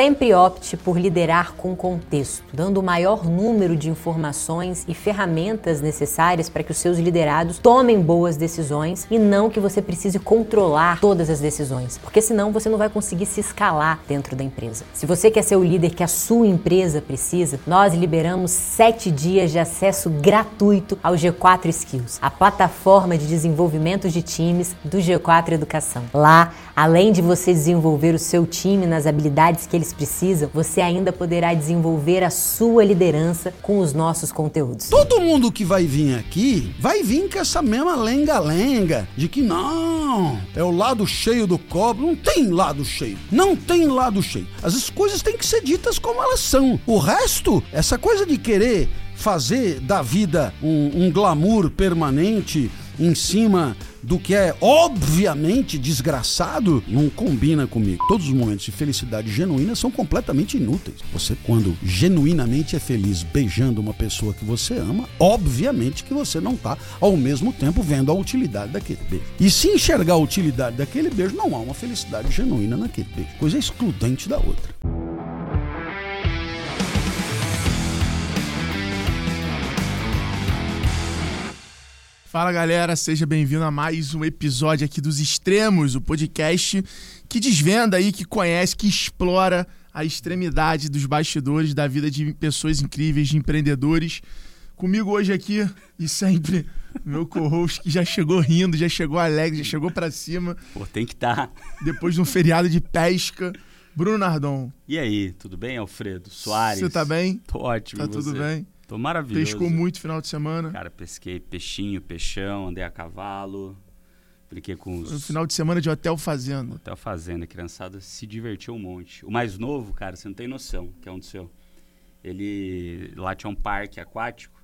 Sempre opte por liderar com contexto, dando o maior número de informações e ferramentas necessárias para que os seus liderados tomem boas decisões e não que você precise controlar todas as decisões, porque senão você não vai conseguir se escalar dentro da empresa. Se você quer ser o líder que a sua empresa precisa, nós liberamos sete dias de acesso gratuito ao G4 Skills, a plataforma de desenvolvimento de times do G4 Educação. Lá, além de você desenvolver o seu time nas habilidades que eles precisam, você ainda poderá desenvolver a sua liderança com os nossos conteúdos. Todo mundo que vai vir aqui vai vir com essa mesma lenga-lenga de que não, é o lado cheio do copo. Não tem lado cheio. Não tem lado cheio. As coisas têm que ser ditas como elas são. O resto, essa coisa de querer fazer da vida um, um glamour permanente em cima do que é obviamente desgraçado, não combina comigo. Todos os momentos de felicidade genuína são completamente inúteis. Você, quando genuinamente é feliz beijando uma pessoa que você ama, obviamente que você não está ao mesmo tempo vendo a utilidade daquele beijo. E se enxergar a utilidade daquele beijo, não há uma felicidade genuína naquele beijo. Coisa excludente da outra. Fala galera, seja bem-vindo a mais um episódio aqui dos Extremos, o podcast que desvenda aí, que conhece, que explora a extremidade dos bastidores da vida de pessoas incríveis, de empreendedores. Comigo hoje aqui e sempre meu co-host que já chegou rindo, já chegou alegre, já chegou para cima. Pô, tem que estar. Tá. Depois de um feriado de pesca. Bruno Nardon. E aí, tudo bem, Alfredo? Soares. Você tá bem? Tô ótimo. Tá tudo bem? Tô maravilhoso. Pescou muito final de semana? Cara, pesquei peixinho, peixão, andei a cavalo. Brinquei com os. No final de semana de hotel fazenda. Hotel fazenda, a criançada se divertiu um monte. O mais novo, cara, você não tem noção que é um do seu. Ele. Lá tinha um parque aquático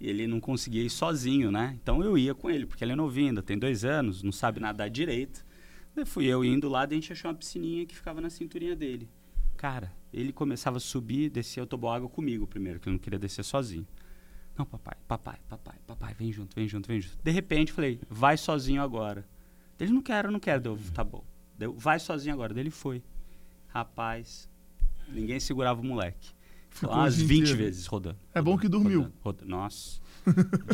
e ele não conseguia ir sozinho, né? Então eu ia com ele, porque ele é novinho, ainda tem dois anos, não sabe nadar direito. Daí fui eu indo lá, daí a gente achou uma piscininha que ficava na cinturinha dele. Cara, ele começava a subir, descer o toboágua comigo primeiro, que ele não queria descer sozinho. Não, papai, papai, papai, papai, vem junto, vem junto, vem junto. De repente, falei, vai sozinho agora. Ele não quer, não quer. Deu, tá bom. Deu, vai sozinho agora. Dele foi. Rapaz, ninguém segurava o moleque. Ficou umas 20 inteiro. vezes rodando. É rodando, bom que dormiu. Rodando, rodando. Nossa.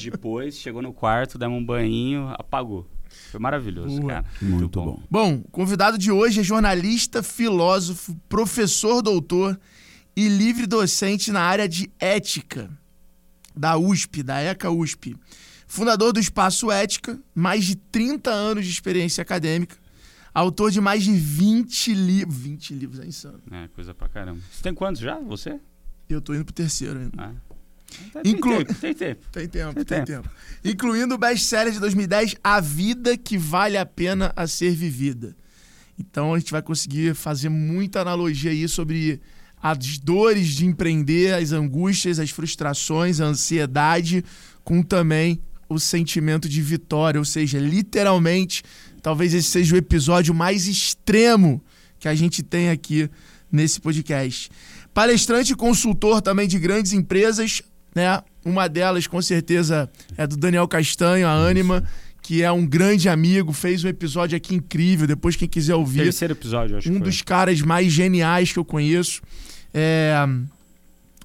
Depois, chegou no quarto, demos um banho, apagou. Foi maravilhoso, Boa. cara. Muito, Muito bom. bom. Bom, o convidado de hoje é jornalista, filósofo, professor doutor e livre docente na área de ética da USP, da ECA USP. Fundador do Espaço Ética, mais de 30 anos de experiência acadêmica, autor de mais de 20 livros. 20 livros é insano. É, coisa pra caramba. Você tem quantos já, você? Eu tô indo pro terceiro ainda. Ah. Tem, Inclu... tempo, tem tempo. Tem tempo, tem, tem tempo. tempo. Incluindo o best-seller de 2010, A Vida que Vale a Pena a Ser Vivida. Então a gente vai conseguir fazer muita analogia aí sobre as dores de empreender, as angústias, as frustrações, a ansiedade, com também o sentimento de vitória. Ou seja, literalmente, talvez esse seja o episódio mais extremo que a gente tem aqui nesse podcast. Palestrante e consultor também de grandes empresas, né? Uma delas, com certeza, é do Daniel Castanho, a Anima, que é um grande amigo, fez um episódio aqui incrível. Depois, quem quiser ouvir. Terceiro episódio, acho Um dos caras mais geniais que eu conheço. É.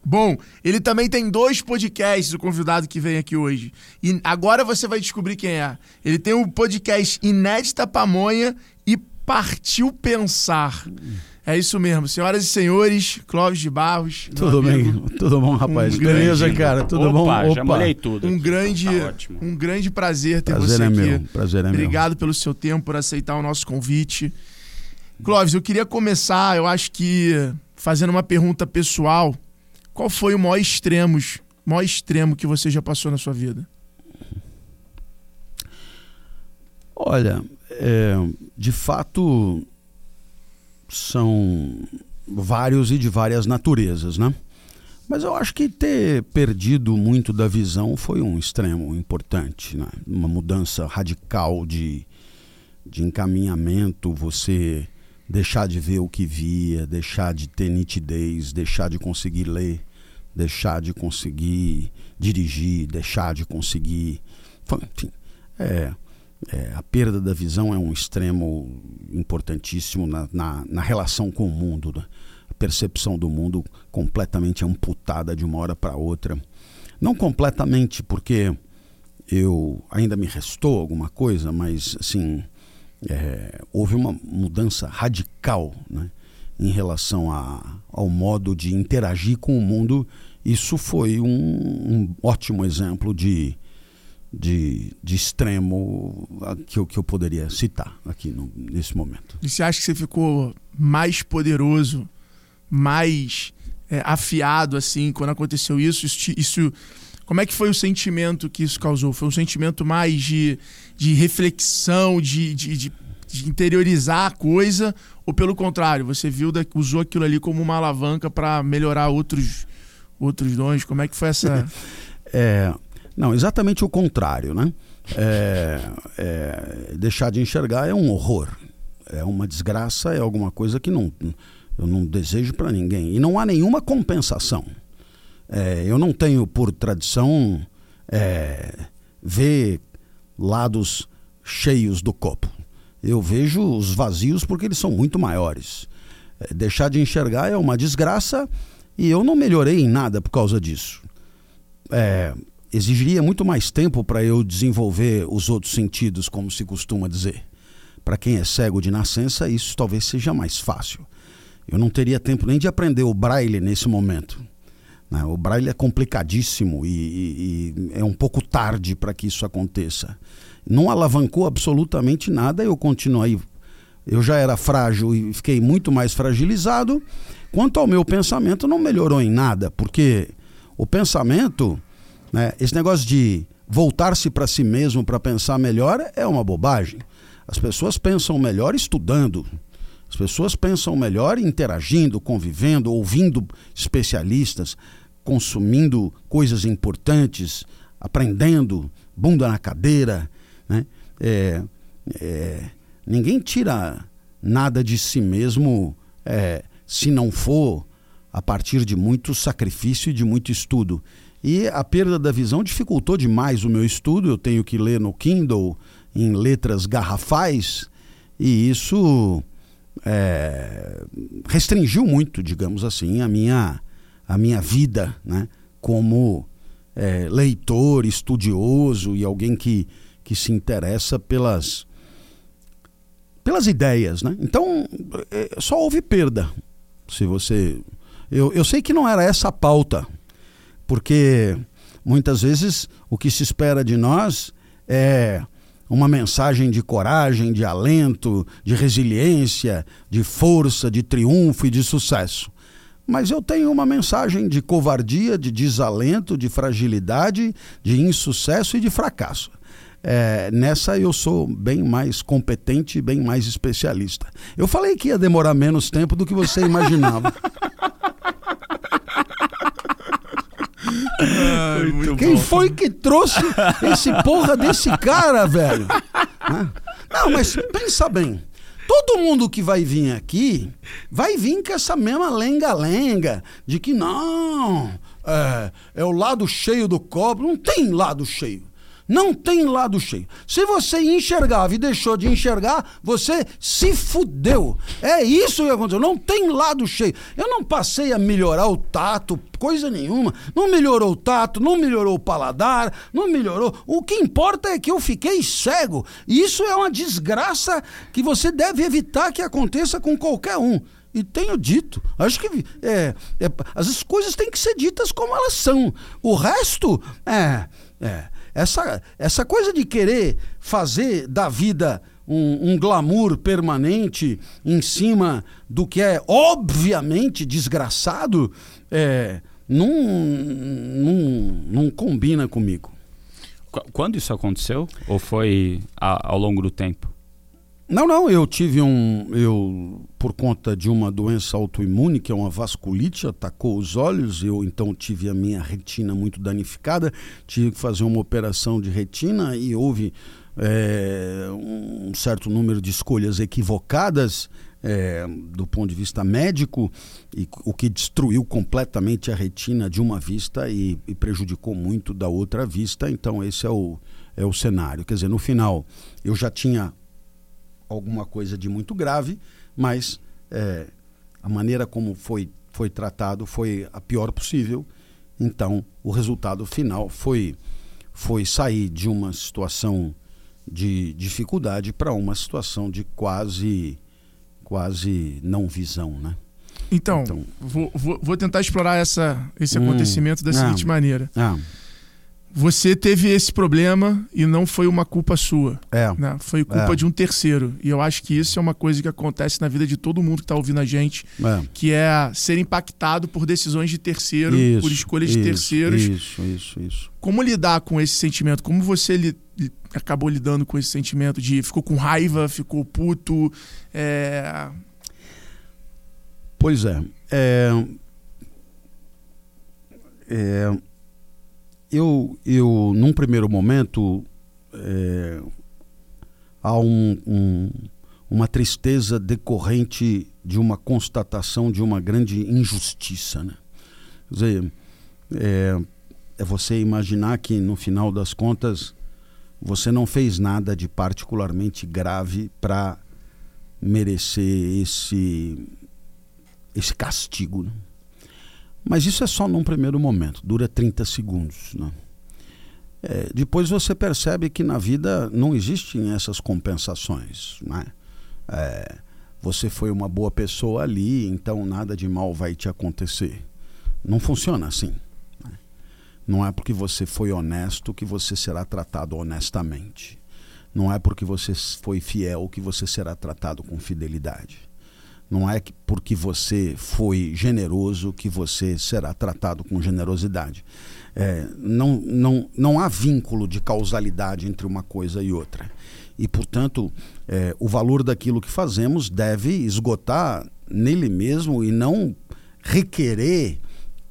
Bom, ele também tem dois podcasts, o convidado que vem aqui hoje. E agora você vai descobrir quem é. Ele tem o podcast Inédita Pamonha e Partiu Pensar. É isso mesmo, senhoras e senhores, Clóvis de Barros. Tudo bem, tudo bom, rapaz. Um Beleza, grande... cara, tudo Opa, bom? Opa, já molhei tudo. Um grande, tá um grande prazer ter prazer você é aqui. Meu. Prazer é Obrigado meu. pelo seu tempo, por aceitar o nosso convite. Clóvis, eu queria começar, eu acho que fazendo uma pergunta pessoal. Qual foi o maior extremo, maior extremo que você já passou na sua vida? Olha, é, de fato são vários e de várias naturezas, né? Mas eu acho que ter perdido muito da visão foi um extremo importante, né? Uma mudança radical de, de encaminhamento, você deixar de ver o que via, deixar de ter nitidez, deixar de conseguir ler, deixar de conseguir dirigir, deixar de conseguir. Enfim, é, é, a perda da visão é um extremo importantíssimo na, na, na relação com o mundo. Né? percepção do mundo completamente amputada de uma hora para outra. Não completamente, porque eu ainda me restou alguma coisa, mas assim é, houve uma mudança radical né, em relação a, ao modo de interagir com o mundo. Isso foi um, um ótimo exemplo de, de, de extremo que eu, que eu poderia citar aqui no, nesse momento. E você acha que você ficou mais poderoso, mais é, afiado assim quando aconteceu isso? Isso, isso como é que foi o sentimento que isso causou? Foi um sentimento mais de, de reflexão, de, de, de, de interiorizar a coisa? Ou pelo contrário, você viu, da, usou aquilo ali como uma alavanca para melhorar outros, outros dons? Como é que foi essa. é, não, exatamente o contrário, né? É, é, deixar de enxergar é um horror, é uma desgraça, é alguma coisa que não, eu não desejo para ninguém. E não há nenhuma compensação. É, eu não tenho por tradição é, ver lados cheios do copo. Eu vejo os vazios porque eles são muito maiores. É, deixar de enxergar é uma desgraça e eu não melhorei em nada por causa disso. É, exigiria muito mais tempo para eu desenvolver os outros sentidos, como se costuma dizer. Para quem é cego de nascença, isso talvez seja mais fácil. Eu não teria tempo nem de aprender o braille nesse momento. Né? O braille é complicadíssimo e, e, e é um pouco tarde para que isso aconteça. Não alavancou absolutamente nada, eu continuei. Eu já era frágil e fiquei muito mais fragilizado. Quanto ao meu pensamento, não melhorou em nada, porque o pensamento, né, esse negócio de voltar-se para si mesmo para pensar melhor é uma bobagem. As pessoas pensam melhor estudando, as pessoas pensam melhor interagindo, convivendo, ouvindo especialistas, consumindo coisas importantes, aprendendo, bunda na cadeira. Né? É, é, ninguém tira nada de si mesmo é, se não for a partir de muito sacrifício e de muito estudo. E a perda da visão dificultou demais o meu estudo. Eu tenho que ler no Kindle em letras garrafais e isso é, restringiu muito, digamos assim, a minha, a minha vida né, como é, leitor, estudioso e alguém que, que se interessa pelas, pelas ideias. Né? Então, é, só houve perda. Se você. Eu, eu sei que não era essa a pauta, porque muitas vezes o que se espera de nós é uma mensagem de coragem, de alento, de resiliência, de força, de triunfo e de sucesso. Mas eu tenho uma mensagem de covardia, de desalento, de fragilidade, de insucesso e de fracasso. É, nessa eu sou bem mais competente e bem mais especialista. Eu falei que ia demorar menos tempo do que você imaginava. Quem bom. foi que trouxe esse porra desse cara, velho? Não, mas pensa bem. Todo mundo que vai vir aqui vai vir com essa mesma lenga-lenga de que não, é, é o lado cheio do copo. Não tem lado cheio. Não tem lado cheio. Se você enxergava e deixou de enxergar, você se fudeu. É isso que aconteceu. Não tem lado cheio. Eu não passei a melhorar o tato, coisa nenhuma. Não melhorou o tato, não melhorou o paladar, não melhorou. O que importa é que eu fiquei cego. Isso é uma desgraça que você deve evitar que aconteça com qualquer um. E tenho dito. Acho que é, é, as coisas têm que ser ditas como elas são. O resto, é. é essa, essa coisa de querer fazer da vida um, um, glamour permanente em cima do que é obviamente desgraçado, é, não, não, não combina comigo. Quando isso aconteceu? Ou foi ao longo do tempo? Não, não, eu tive um. Eu, por conta de uma doença autoimune, que é uma vasculite, atacou os olhos, eu então tive a minha retina muito danificada, tive que fazer uma operação de retina e houve é, um certo número de escolhas equivocadas é, do ponto de vista médico, e, o que destruiu completamente a retina de uma vista e, e prejudicou muito da outra vista. Então, esse é o, é o cenário. Quer dizer, no final, eu já tinha alguma coisa de muito grave, mas é, a maneira como foi, foi tratado foi a pior possível. Então, o resultado final foi, foi sair de uma situação de dificuldade para uma situação de quase, quase não visão, né? Então, então vou, vou, vou, tentar explorar essa, esse hum, acontecimento da seguinte ah, maneira. Ah, você teve esse problema e não foi uma culpa sua. É. Né? Foi culpa é. de um terceiro. E eu acho que isso é uma coisa que acontece na vida de todo mundo que está ouvindo a gente, é. que é ser impactado por decisões de terceiro, isso, por escolhas isso, de terceiros. Isso, isso, isso. Como lidar com esse sentimento? Como você li acabou lidando com esse sentimento de ficou com raiva, ficou puto? É... Pois é. é... é eu, eu, num primeiro momento, é, há um, um, uma tristeza decorrente de uma constatação de uma grande injustiça. Né? Quer dizer, é, é você imaginar que, no final das contas, você não fez nada de particularmente grave para merecer esse, esse castigo. Né? Mas isso é só num primeiro momento, dura 30 segundos. Né? É, depois você percebe que na vida não existem essas compensações. Né? É, você foi uma boa pessoa ali, então nada de mal vai te acontecer. Não funciona assim. Né? Não é porque você foi honesto que você será tratado honestamente. Não é porque você foi fiel que você será tratado com fidelidade. Não é porque você foi generoso que você será tratado com generosidade. É, não, não, não há vínculo de causalidade entre uma coisa e outra. E, portanto, é, o valor daquilo que fazemos deve esgotar nele mesmo e não requerer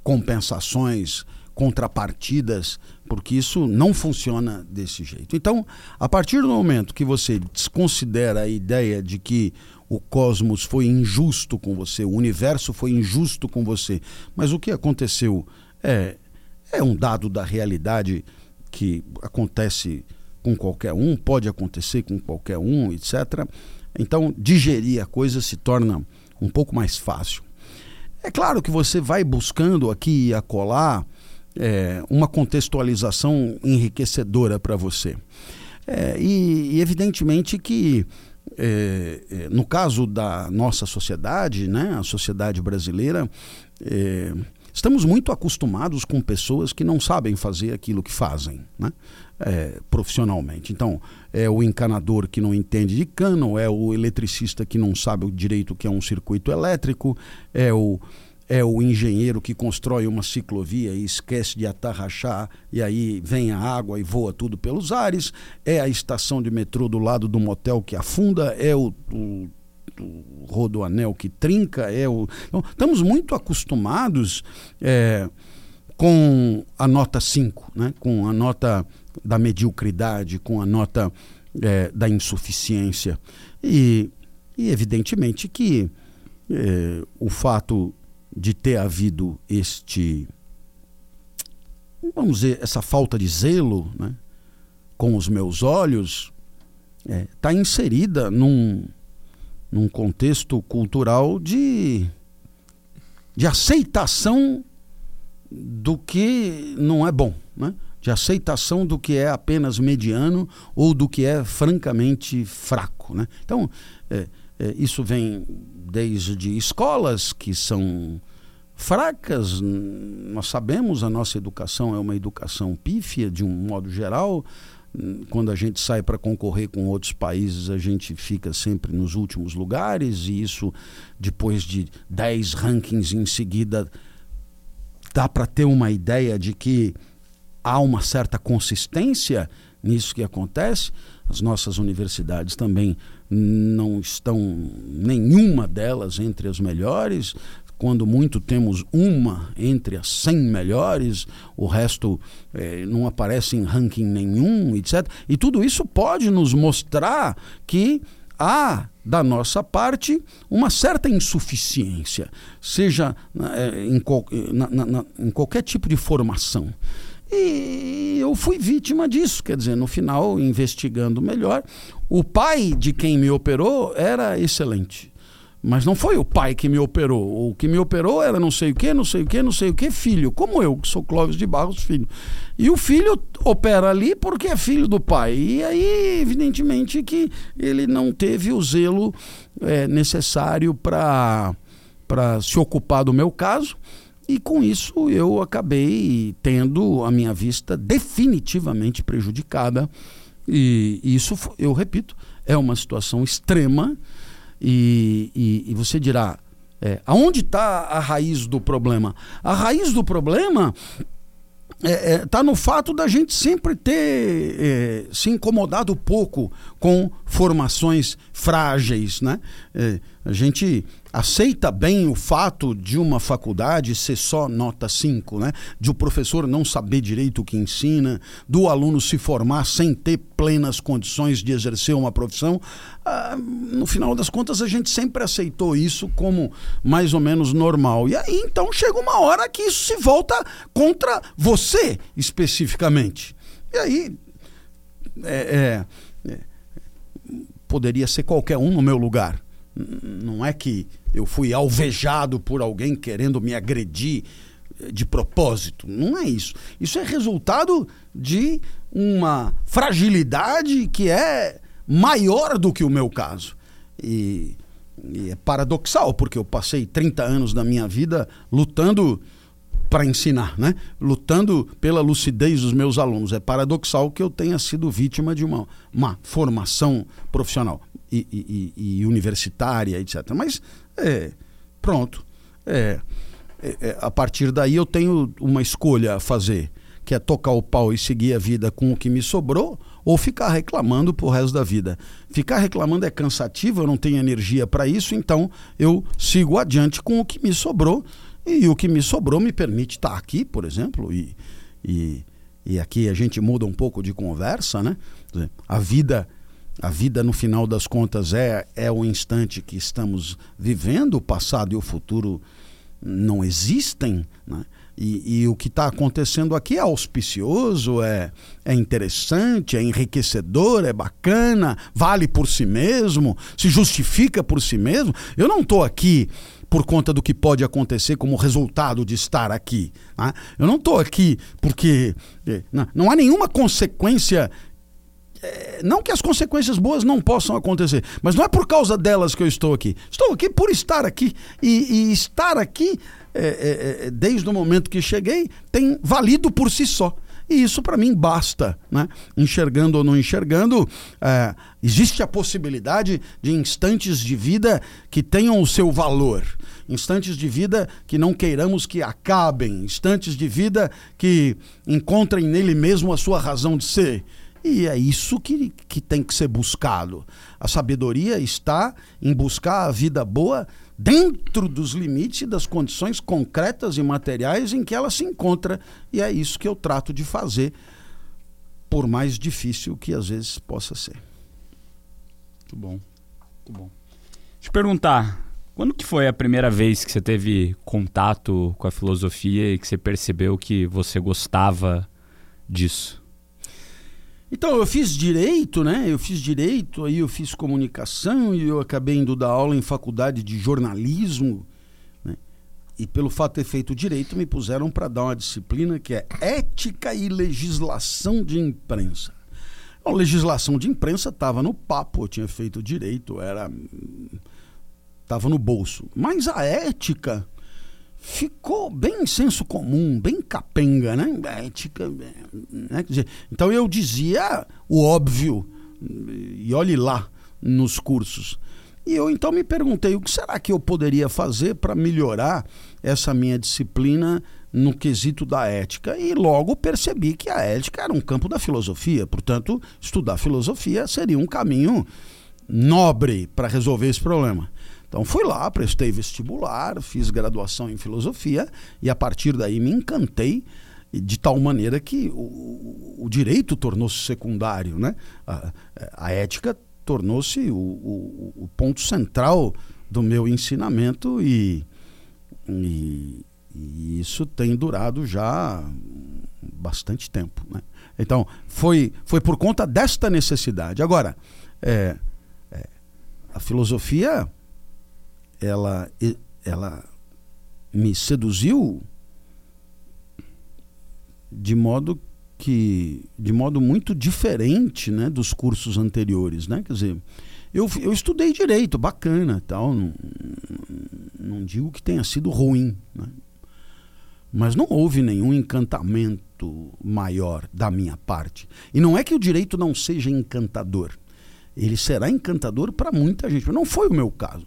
compensações, contrapartidas, porque isso não funciona desse jeito. Então, a partir do momento que você desconsidera a ideia de que o cosmos foi injusto com você, o universo foi injusto com você. Mas o que aconteceu é, é um dado da realidade que acontece com qualquer um, pode acontecer com qualquer um, etc. Então, digerir a coisa se torna um pouco mais fácil. É claro que você vai buscando aqui e acolá é, uma contextualização enriquecedora para você. É, e, e, evidentemente que é, é, no caso da nossa sociedade, né, a sociedade brasileira, é, estamos muito acostumados com pessoas que não sabem fazer aquilo que fazem né, é, profissionalmente. Então, é o encanador que não entende de cano, é o eletricista que não sabe o direito que é um circuito elétrico, é o é o engenheiro que constrói uma ciclovia e esquece de atarrachar e aí vem a água e voa tudo pelos ares, é a estação de metrô do lado do motel que afunda, é o, o, o rodoanel que trinca, é o. Então, estamos muito acostumados é, com a nota 5, né? com a nota da mediocridade, com a nota é, da insuficiência. E, e evidentemente que é, o fato de ter havido este, vamos dizer, essa falta de zelo né, com os meus olhos, está é, tá inserida num, num contexto cultural de, de aceitação do que não é bom, né? de aceitação do que é apenas mediano ou do que é francamente fraco. Né? Então, é, é, isso vem desde escolas que são fracas, nós sabemos a nossa educação é uma educação pífia de um modo geral. Quando a gente sai para concorrer com outros países, a gente fica sempre nos últimos lugares, e isso, depois de 10 rankings em seguida, dá para ter uma ideia de que há uma certa consistência nisso que acontece. As nossas universidades também não estão, nenhuma delas entre as melhores. Quando muito temos uma entre as 100 melhores, o resto eh, não aparece em ranking nenhum, etc. E tudo isso pode nos mostrar que há da nossa parte uma certa insuficiência, seja eh, em, na, na, em qualquer tipo de formação. E eu fui vítima disso, quer dizer, no final, investigando melhor, o pai de quem me operou era excelente, Mas não foi o pai que me operou. O que me operou era não sei o que, não sei o que, não sei o que, filho. Como eu, que sou Clóvis de Barros, filho. E o filho opera ali porque é filho do pai. E aí, evidentemente, que ele não teve o zelo é, necessário para se ocupar do meu caso. E com isso eu acabei tendo a minha vista definitivamente prejudicada. E isso, eu repito, é uma situação extrema e, e, e você dirá, é, aonde está a raiz do problema? A raiz do problema está é, é, tá no fato da gente sempre ter é, se incomodado pouco com formações frágeis. Né? A gente aceita bem o fato de uma faculdade ser só nota 5, né? de o professor não saber direito o que ensina, do aluno se formar sem ter plenas condições de exercer uma profissão. Ah, no final das contas, a gente sempre aceitou isso como mais ou menos normal. E aí então chega uma hora que isso se volta contra você especificamente. E aí. é, é, é poderia ser qualquer um no meu lugar. Não é que eu fui alvejado por alguém querendo me agredir de propósito. Não é isso. Isso é resultado de uma fragilidade que é maior do que o meu caso. E, e é paradoxal, porque eu passei 30 anos da minha vida lutando para ensinar, né? lutando pela lucidez dos meus alunos. É paradoxal que eu tenha sido vítima de uma, uma formação profissional e, e, e universitária, etc. Mas, é, pronto. É, é, é, a partir daí eu tenho uma escolha a fazer, que é tocar o pau e seguir a vida com o que me sobrou, ou ficar reclamando pro resto da vida. Ficar reclamando é cansativo, eu não tenho energia para isso, então eu sigo adiante com o que me sobrou, e o que me sobrou me permite estar aqui, por exemplo, e, e, e aqui a gente muda um pouco de conversa, né? A vida a vida, no final das contas, é, é o instante que estamos vivendo, o passado e o futuro não existem. Né? E, e, o que está acontecendo aqui é auspicioso, é, é interessante, é enriquecedor, é bacana, vale por si mesmo, se justifica por si mesmo. Eu não estou aqui por conta do que pode acontecer como resultado de estar aqui. Né? Eu não estou aqui porque eh, não, não há nenhuma consequência é, não que as consequências boas não possam acontecer, mas não é por causa delas que eu estou aqui. Estou aqui por estar aqui. E, e estar aqui, é, é, é desde o momento que cheguei, tem valido por si só. E isso para mim basta, né? Enxergando ou não enxergando, é, existe a possibilidade de instantes de vida que tenham o seu valor, instantes de vida que não queiramos que acabem, instantes de vida que encontrem nele mesmo a sua razão de ser. E é isso que, que tem que ser buscado. A sabedoria está em buscar a vida boa dentro dos limites e das condições concretas e materiais em que ela se encontra. E é isso que eu trato de fazer, por mais difícil que às vezes possa ser. Muito bom. Muito bom. Deixa eu perguntar, quando que foi a primeira vez que você teve contato com a filosofia e que você percebeu que você gostava disso? Então, eu fiz direito, né? Eu fiz direito, aí eu fiz comunicação e eu acabei indo dar aula em faculdade de jornalismo. Né? E pelo fato de ter feito direito, me puseram para dar uma disciplina que é ética e legislação de imprensa. A legislação de imprensa estava no papo, eu tinha feito direito, era estava no bolso. Mas a ética ficou bem senso comum, bem capenga, né? Ética. Né? Dizer, então eu dizia o óbvio, e olhe lá nos cursos. E eu então me perguntei o que será que eu poderia fazer para melhorar essa minha disciplina no quesito da ética. E logo percebi que a ética era um campo da filosofia, portanto, estudar filosofia seria um caminho nobre para resolver esse problema. Então fui lá, prestei vestibular, fiz graduação em filosofia e a partir daí me encantei de tal maneira que o, o direito tornou-se secundário, né? A, a ética tornou-se o, o, o, ponto central do meu ensinamento e, e, e, isso tem durado já bastante tempo, né? Então foi foi por conta desta necessidade. Agora, é, é, a filosofia ela, ela me seduziu de modo que de modo muito diferente né, dos cursos anteriores né? Quer dizer eu, eu estudei direito bacana tal não, não digo que tenha sido ruim né? mas não houve nenhum encantamento maior da minha parte. E não é que o direito não seja encantador. Ele será encantador para muita gente não foi o meu caso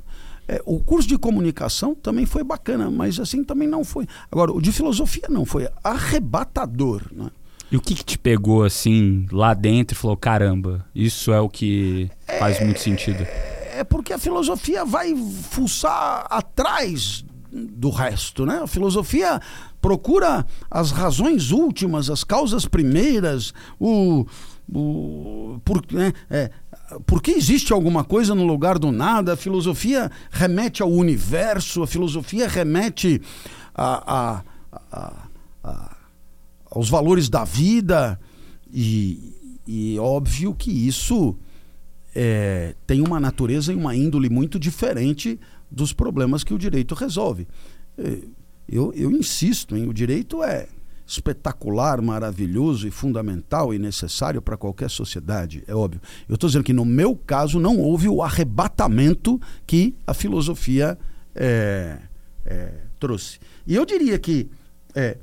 é, o curso de comunicação também foi bacana, mas assim também não foi. Agora, o de filosofia não, foi arrebatador. Né? E o que, que te pegou assim lá dentro e falou: caramba, isso é o que faz muito sentido? É porque a filosofia vai fuçar atrás do resto, né? A filosofia procura as razões últimas, as causas primeiras, o, o por, né? é, por que existe alguma coisa no lugar do nada? A filosofia remete ao universo, a filosofia remete a, a, a, aos valores da vida, e, e óbvio que isso é, tem uma natureza e uma índole muito diferente dos problemas que o direito resolve. É, eu, eu insisto, em o direito é espetacular, maravilhoso e fundamental e necessário para qualquer sociedade, é óbvio. Eu estou dizendo que no meu caso não houve o arrebatamento que a filosofia é, é, trouxe. E eu diria que é,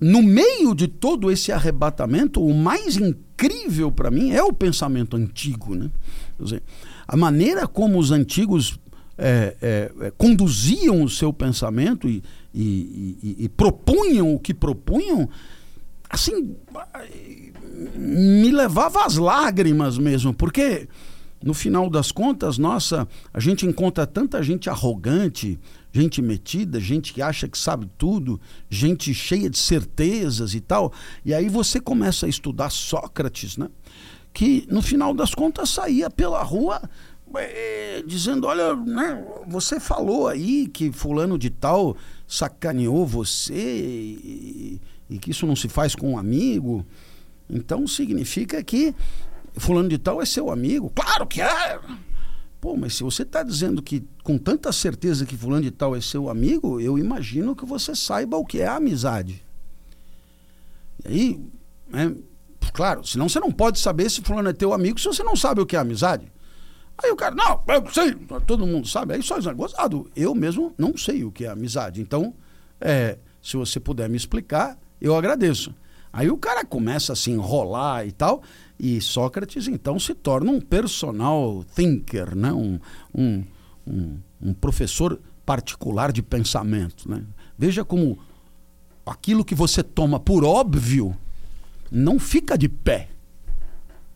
no meio de todo esse arrebatamento, o mais incrível para mim é o pensamento antigo. Né? Dizer, a maneira como os antigos é, é, é, conduziam o seu pensamento e, e, e, e, propunham o que propunham, assim, me levava às lágrimas mesmo, porque no final das contas, nossa, a gente encontra tanta gente arrogante, gente metida, gente que acha que sabe tudo, gente cheia de certezas e tal. E aí você começa a estudar Sócrates, né? Que no final das contas saía pela rua é, dizendo: olha, né, você falou aí que fulano de tal sacaneou você e, e, que isso não se faz com um amigo. Então significa que fulano de tal é seu amigo. Claro que é! Pô, mas se você está dizendo que com tanta certeza que fulano de tal é seu amigo, eu imagino que você saiba o que é a amizade. E aí, né, claro, senão você não pode saber se fulano é teu amigo se você não sabe o que é amizade. Aí o cara, não, eu sei, todo mundo sabe. Aí só é gozado. Eu mesmo não sei o que é amizade. Então, é, se você puder me explicar, eu agradeço. Aí o cara começa a se enrolar e tal, e Sócrates então se torna um personal thinker, né? um, um, um, um professor particular de pensamento. Né? Veja como aquilo que você toma por óbvio não fica de pé.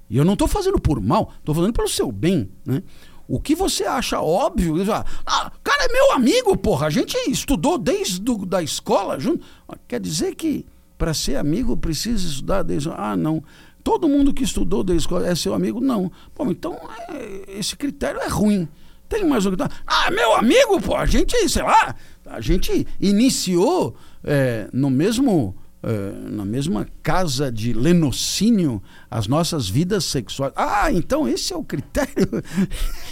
E eu não estou fazendo por mal, estou fazendo pelo seu bem, né? O que você acha óbvio, ah, cara é meu amigo, porra, a gente estudou desde do, da escola junto. Quer dizer que para ser amigo precisa estudar desde. Ah, não. Todo mundo que estudou desde a escola é seu amigo? Não. Bom, então é, esse critério é ruim. Tem mais um critério. Ah, meu amigo, pô, a gente, sei lá, a gente iniciou é, no mesmo uh, na mesma casa de lenocínio as nossas vidas sexuais. Ah, então esse é o critério?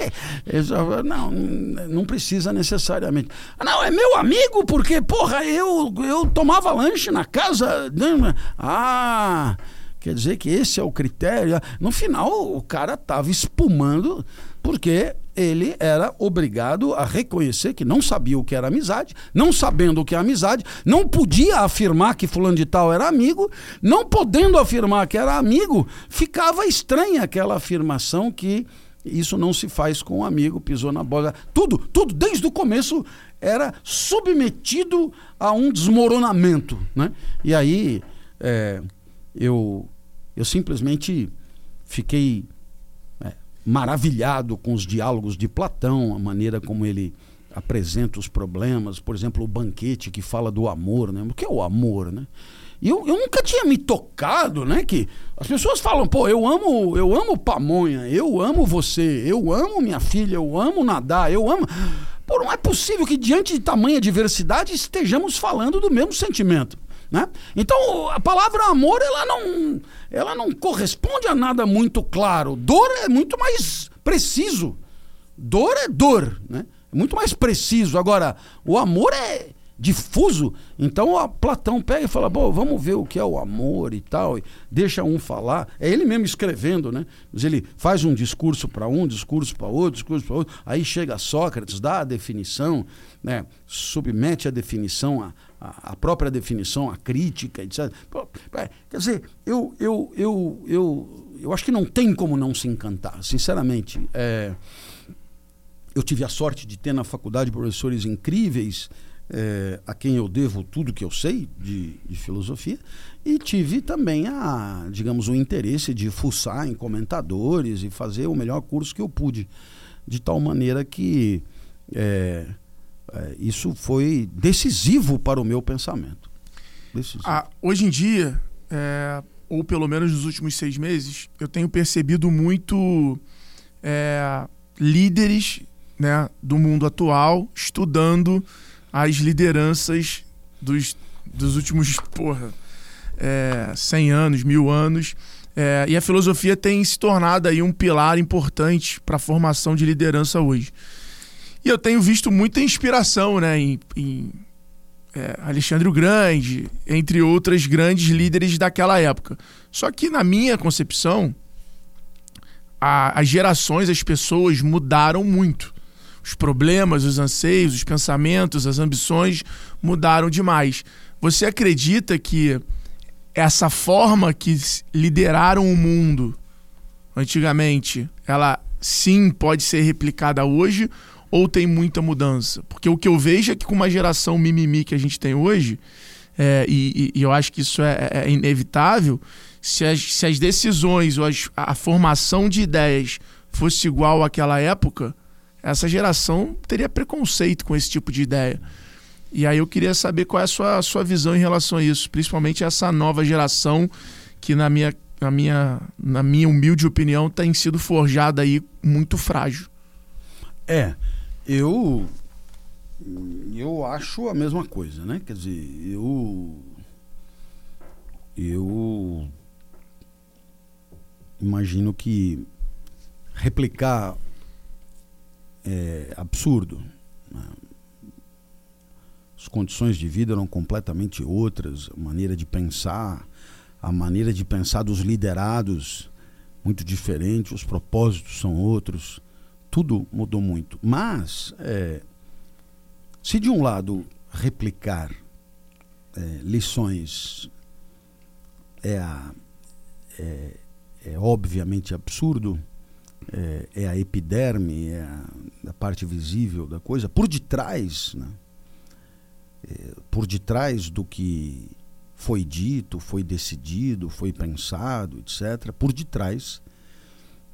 não, não precisa necessariamente. Não, é meu amigo porque, porra, eu, eu tomava lanche na casa. Né? Ah, quer dizer que esse é o critério. No final, o cara estava espumando porque ele era obrigado a reconhecer que não sabia o que era amizade, não sabendo o que é amizade, não podia afirmar que fulano de tal era amigo, não podendo afirmar que era amigo, ficava estranha aquela afirmação que isso não se faz com um amigo, pisou na bola. Tudo, tudo, desde o começo era submetido a um desmoronamento. Né? E aí é, eu, eu simplesmente fiquei maravilhado com os diálogos de Platão, a maneira como ele apresenta os problemas, por exemplo, o banquete que fala do amor, né? O que é o amor, né? E eu, eu nunca tinha me tocado, né? Que as pessoas falam, pô, eu amo, eu amo pamonha, eu amo você, eu amo minha filha, eu amo nadar, eu amo. Pô, não é possível que diante de tamanha diversidade estejamos falando do mesmo sentimento. Né? Então, a palavra amor, ela não, ela não corresponde a nada muito claro. Dor é muito mais preciso. Dor é dor. Né? muito mais preciso. Agora, o amor é difuso. Então Platão pega e fala: Bom, vamos ver o que é o amor e tal. E deixa um falar. É ele mesmo escrevendo, né? Mas ele faz um discurso para um, discurso para outro, discurso para outro. Aí chega Sócrates, dá a definição, né? submete a definição, a, a, própria definição, a crítica, etc. É, Quer dizer, eu, eu, eu, eu, eu acho que não tem como não se encantar, sinceramente. É, eu tive a sorte de ter na faculdade professores incríveis é, a quem eu devo tudo que eu sei de, de, filosofia e tive também a, digamos, o interesse de fuçar em comentadores e fazer o melhor curso que eu pude, de tal maneira que é, é, isso foi decisivo para o meu pensamento. Ah, hoje em dia, é, ou pelo menos nos últimos seis meses, eu tenho percebido muito é, líderes né, do mundo atual estudando as lideranças dos, dos últimos, porra, é, 100 anos, mil anos. É, e a filosofia tem se tornado aí um pilar importante para a formação de liderança hoje. E eu tenho visto muita inspiração né, em, em é, Alexandre o Grande, entre outras grandes líderes daquela época. Só que, na minha concepção, a, as gerações, as pessoas mudaram muito os problemas, os anseios, os pensamentos, as ambições mudaram demais. Você acredita que essa forma que lideraram o mundo antigamente, ela sim pode ser replicada hoje ou tem muita mudança? Porque o que eu vejo é que com uma geração mimimi que a gente tem hoje, é, e, e, eu acho que isso é, é inevitável, se as, se as decisões ou as, a formação de ideias fosse igual àquela época, essa geração teria preconceito com esse tipo de ideia. E aí eu queria saber qual é a sua, a sua visão em relação a isso, principalmente essa nova geração que na minha, na minha, na minha humilde opinião tem sido forjada aí muito frágil. É, eu eu acho a mesma coisa, né? Quer dizer, eu eu imagino que replicar é, absurdo. Né? As condições de vida eram completamente outras, a maneira de pensar, a maneira de pensar dos liderados muito diferente, os propósitos são outros, tudo mudou muito. Mas, é, se de um lado replicar é, lições é, é, é obviamente absurdo, é, é a epiderme, é a, a, parte visível da coisa, por detrás, né? É, por detrás do que foi dito, foi decidido, foi pensado, etc., por detrás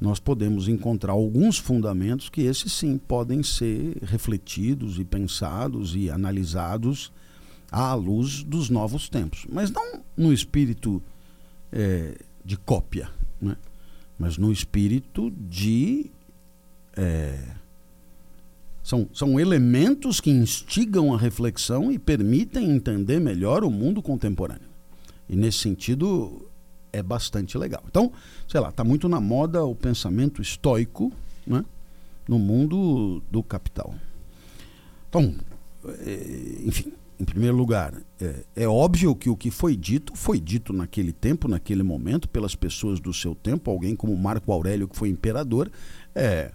nós podemos encontrar alguns fundamentos que esses sim podem ser refletidos e pensados e analisados à luz dos novos tempos, mas não no espírito é, de cópia, né? mas no espírito de. É, são, são elementos que instigam a reflexão e permitem entender melhor o mundo contemporâneo. E nesse sentido é bastante legal. Então, sei lá, está muito na moda o pensamento estoico né, no mundo do capital. Então, é, enfim, em primeiro lugar, é, é, óbvio que o que foi dito foi dito naquele tempo, naquele momento, pelas pessoas do seu tempo. Alguém como Marco Aurélio, que foi imperador, é,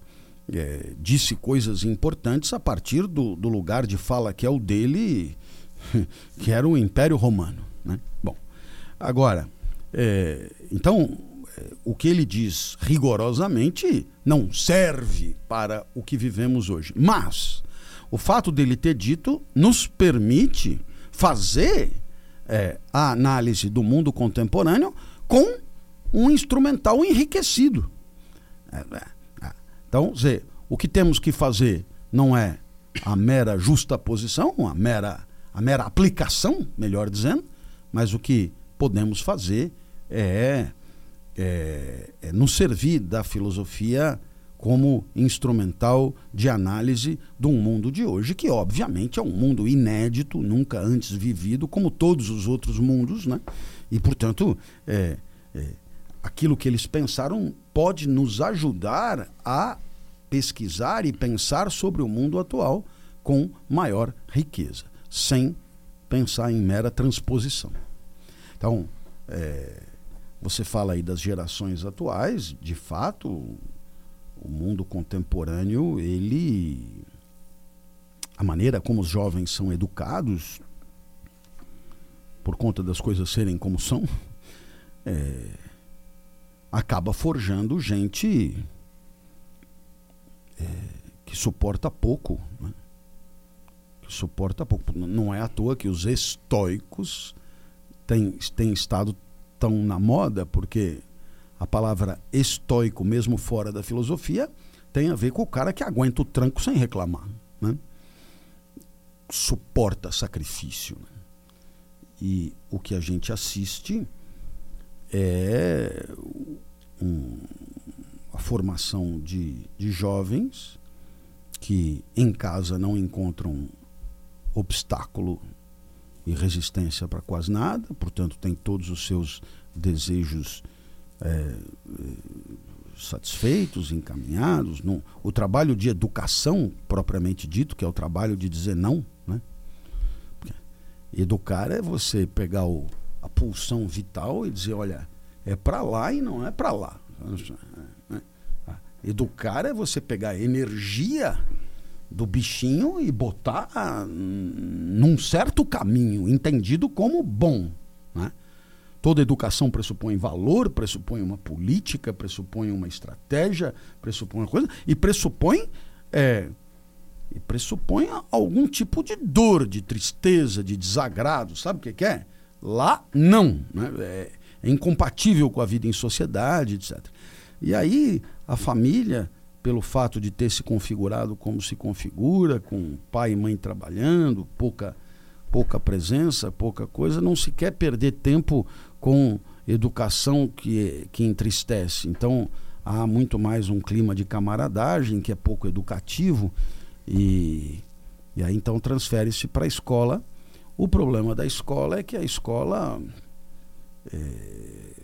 é, disse coisas importantes a partir do, do, lugar de fala que é o dele, que era o Império Romano. Né? Bom, agora, é, então, é, o que ele diz rigorosamente não serve para o que vivemos hoje. Mas o fato dele ter dito nos permite fazer é, a análise do mundo contemporâneo com um instrumental enriquecido. É, é, então, Zé, o que temos que fazer não é a mera justaposição, a mera, a mera aplicação, melhor dizendo, mas o que podemos fazer é, é nos servir da filosofia como instrumental de análise de um mundo de hoje, que obviamente é um mundo inédito, nunca antes vivido, como todos os outros mundos, né? E, portanto, é, é, aquilo que eles pensaram pode nos ajudar a pesquisar e pensar sobre o mundo atual com maior riqueza, sem pensar em mera transposição. Então, é, você fala aí das gerações atuais, de fato, o mundo contemporâneo, ele. A maneira como os jovens são educados, por conta das coisas serem como são, é, acaba forjando gente é, que suporta pouco. Né? Que suporta pouco. Não é à toa que os estoicos têm, têm estado tão na moda, porque a palavra estoico, mesmo fora da filosofia, tem a ver com o cara que aguenta o tranco sem reclamar. Né? Suporta sacrifício. Né? E o que a gente assiste é um, a formação de, de jovens que em casa não encontram obstáculo e resistência para quase nada, portanto, tem todos os seus desejos é, satisfeitos, encaminhados. O trabalho de educação, propriamente dito, que é o trabalho de dizer não, né? Educar é você pegar o, a pulsão vital e dizer, olha, é para lá e não é para lá. Educar é você pegar energia do bichinho e botar num certo caminho, entendido como bom. Né? Toda educação pressupõe valor, pressupõe uma política, pressupõe uma estratégia, pressupõe uma coisa, e pressupõe, é, e pressupõe algum tipo de dor, de tristeza, de desagrado. Sabe o que, que é? Lá, não. Né? É, é incompatível com a vida em sociedade, etc. E aí a família, pelo fato de ter se configurado como se configura, com pai e mãe trabalhando, pouca, pouca presença, pouca coisa, não se quer perder tempo com educação que, que entristece. Então há muito mais um clima de camaradagem que é pouco educativo e, e aí então transfere-se para a escola. O problema da escola é que a escola é,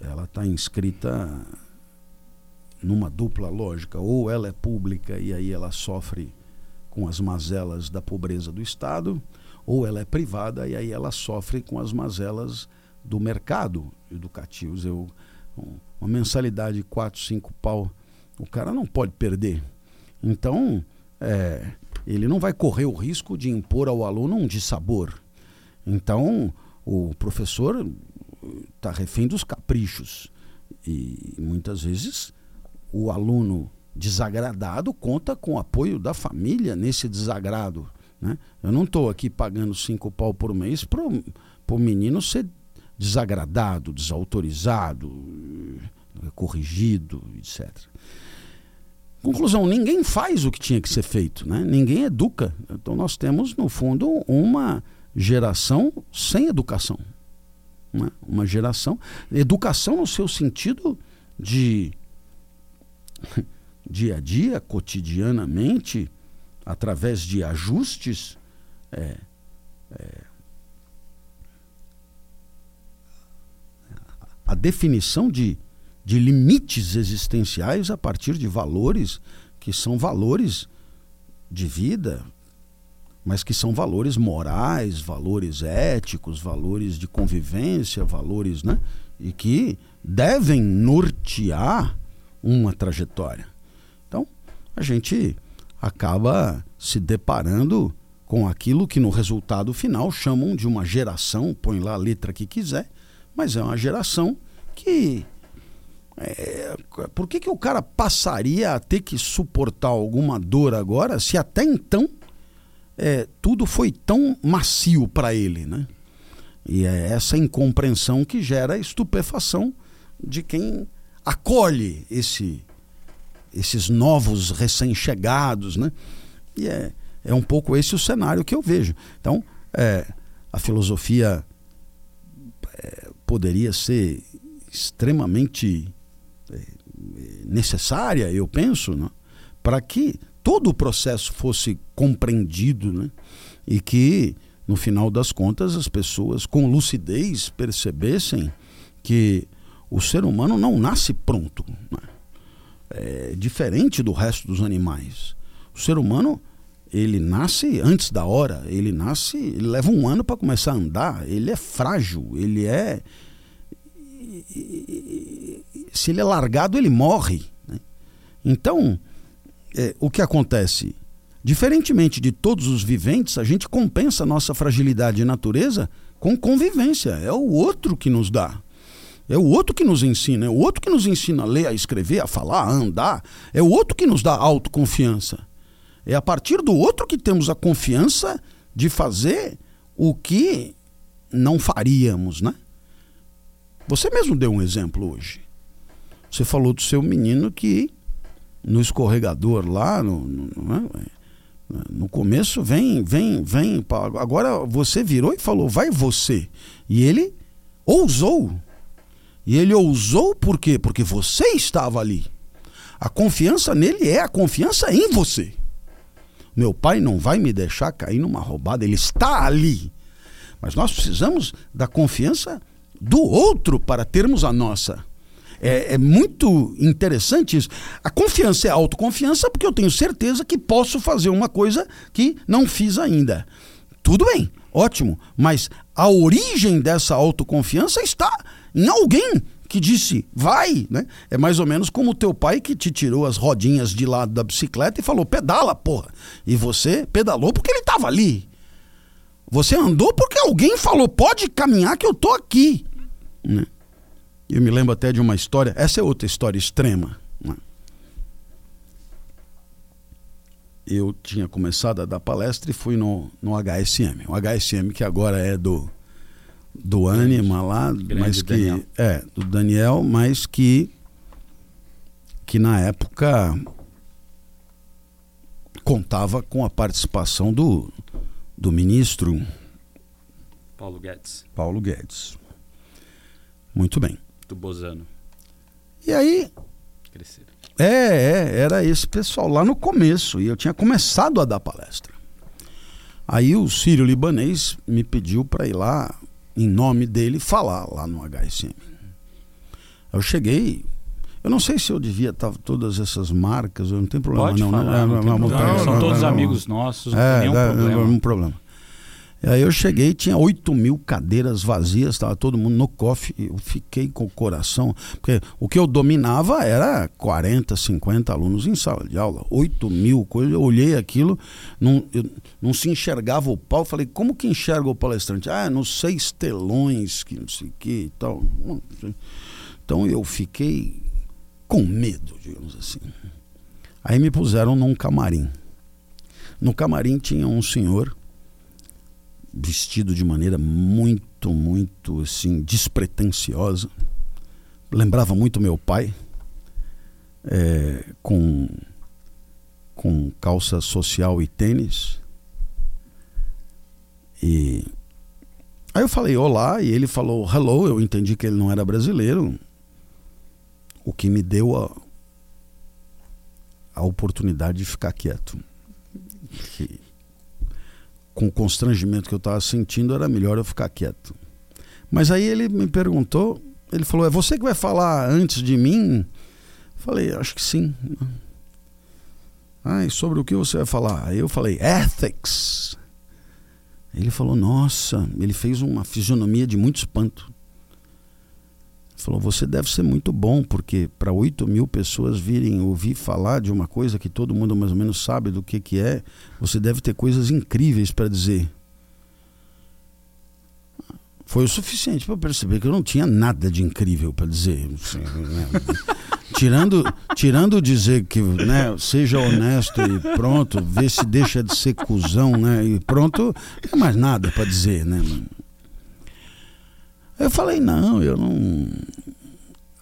ela está inscrita numa dupla lógica. Ou ela é pública e aí ela sofre com as mazelas da pobreza do Estado, ou ela é privada e aí ela sofre com as mazelas do mercado educativo. Eu, uma mensalidade de 4, 5 pau, o cara não pode perder. Então, é, ele não vai correr o risco de impor ao aluno um dissabor. Então, o professor está refém dos caprichos. E muitas vezes o aluno desagradado conta com o apoio da família nesse desagrado. Né? Eu não estou aqui pagando cinco pau por mês para o menino ser desagradado, desautorizado, corrigido, etc. Conclusão, ninguém faz o que tinha que ser feito, né? ninguém educa. Então nós temos, no fundo, uma geração sem educação. Né? Uma geração. Educação no seu sentido de dia a dia, cotidianamente, através de ajustes. É, é, a definição de, de limites existenciais a partir de valores que são valores de vida, mas que são valores morais, valores éticos, valores de convivência, valores, né? E que devem nortear uma trajetória. Então, a gente acaba se deparando com aquilo que no resultado final chamam de uma geração, põe lá a letra que quiser, mas é uma geração que é, por que, que o cara passaria a ter que suportar alguma dor agora se até então é, tudo foi tão macio para ele, né? E é essa incompreensão que gera estupefação de quem acolhe esse, esses novos recém-chegados, né? E é, é um pouco esse o cenário que eu vejo. Então, é, a filosofia é, poderia ser extremamente é, necessária, eu penso, né? para que todo o processo fosse compreendido né? e que, no final das contas, as pessoas com lucidez percebessem que o ser humano não nasce pronto. Né? é diferente do resto dos animais. O ser humano, ele nasce antes da hora, ele nasce, ele leva um ano para começar a andar, ele é frágil, ele é. Se ele é largado, ele morre. Né? Então, é, o que acontece? Diferentemente de todos os viventes, a gente compensa a nossa fragilidade de natureza com convivência. É o outro que nos dá. É o outro que nos ensina, é o outro que nos ensina a ler, a escrever, a falar, a andar. É o outro que nos dá autoconfiança. É a partir do outro que temos a confiança de fazer o que não faríamos, né? Você mesmo deu um exemplo hoje. Você falou do seu menino que no escorregador lá, no, no, né? no começo vem, vem, vem. Agora você virou e falou, vai você. E ele ousou. E ele ousou por quê? Porque você estava ali. A confiança nele é a confiança em você. Meu pai não vai me deixar cair numa roubada, ele está ali. Mas nós precisamos da confiança do outro para termos a nossa. É, é, muito interessante isso. A confiança é autoconfiança porque eu tenho certeza que posso fazer uma coisa que não fiz ainda. Tudo bem, ótimo, mas a origem dessa autoconfiança está em alguém que disse, vai, né? É mais ou menos como o teu pai que te tirou as rodinhas de lado da bicicleta e falou, pedala, porra. E você pedalou porque ele estava ali. Você andou porque alguém falou, pode caminhar que eu tô aqui. Né? Eu me lembro até de uma história, essa é outra história extrema. Né? Eu tinha começado a dar palestra e fui no, no HSM. O HSM que agora é do do Anima lá, Grande mas que Daniel. é do Daniel, mas que que na época contava com a participação do do ministro Paulo Guedes. Paulo Guedes. Muito bem. Do Bozano. E aí Crescer. É, é, era esse pessoal lá no começo e eu tinha começado a dar palestra. Aí o Sírio Libanês me pediu para ir lá em nome dele, falar lá no HSM. Eu cheguei, eu não sei se eu devia estar todas essas marcas, eu não tenho problema Pode não, falar, né? não, não, não, não, não, são todos amigos nossos, não é, tem nenhum é, problema. Não, problema. Aí eu cheguei, tinha 8 mil cadeiras vazias, estava todo mundo no cofre. Eu fiquei com o coração. Porque o que eu dominava era 40, 50 alunos em sala de aula. 8 mil coisas. Eu olhei aquilo, não, eu, não se enxergava o pau. Falei, como que enxerga o palestrante? Ah, nos seis telões, que não sei o que e tal. Então eu fiquei com medo, digamos assim. Aí me puseram num camarim. No camarim tinha um senhor vestido de maneira muito, muito assim, despretensiosa. Lembrava muito meu pai, é, com, com calça social e tênis. E aí eu falei olá, e ele falou hello, eu entendi que ele não era brasileiro, o que me deu a, a oportunidade de ficar quieto. Que, com o constrangimento que eu estava sentindo, era melhor eu ficar quieto. Mas aí ele me perguntou, ele falou: É você que vai falar antes de mim? Falei: Acho que sim. Ah, e sobre o que você vai falar? Aí eu falei: Ethics. Ele falou: Nossa, ele fez uma fisionomia de muito espanto. Falou, você deve ser muito bom, porque para 8 mil pessoas virem ouvir falar de uma coisa que todo mundo mais ou menos sabe do que, que é, você deve ter coisas incríveis para dizer. Foi o suficiente para perceber que eu não tinha nada de incrível para dizer. Né? tirando, tirando dizer que né, seja honesto e pronto, ver se deixa de ser cuzão, né? E pronto, não tem mais nada para dizer, né, mano? Eu falei, não, eu não.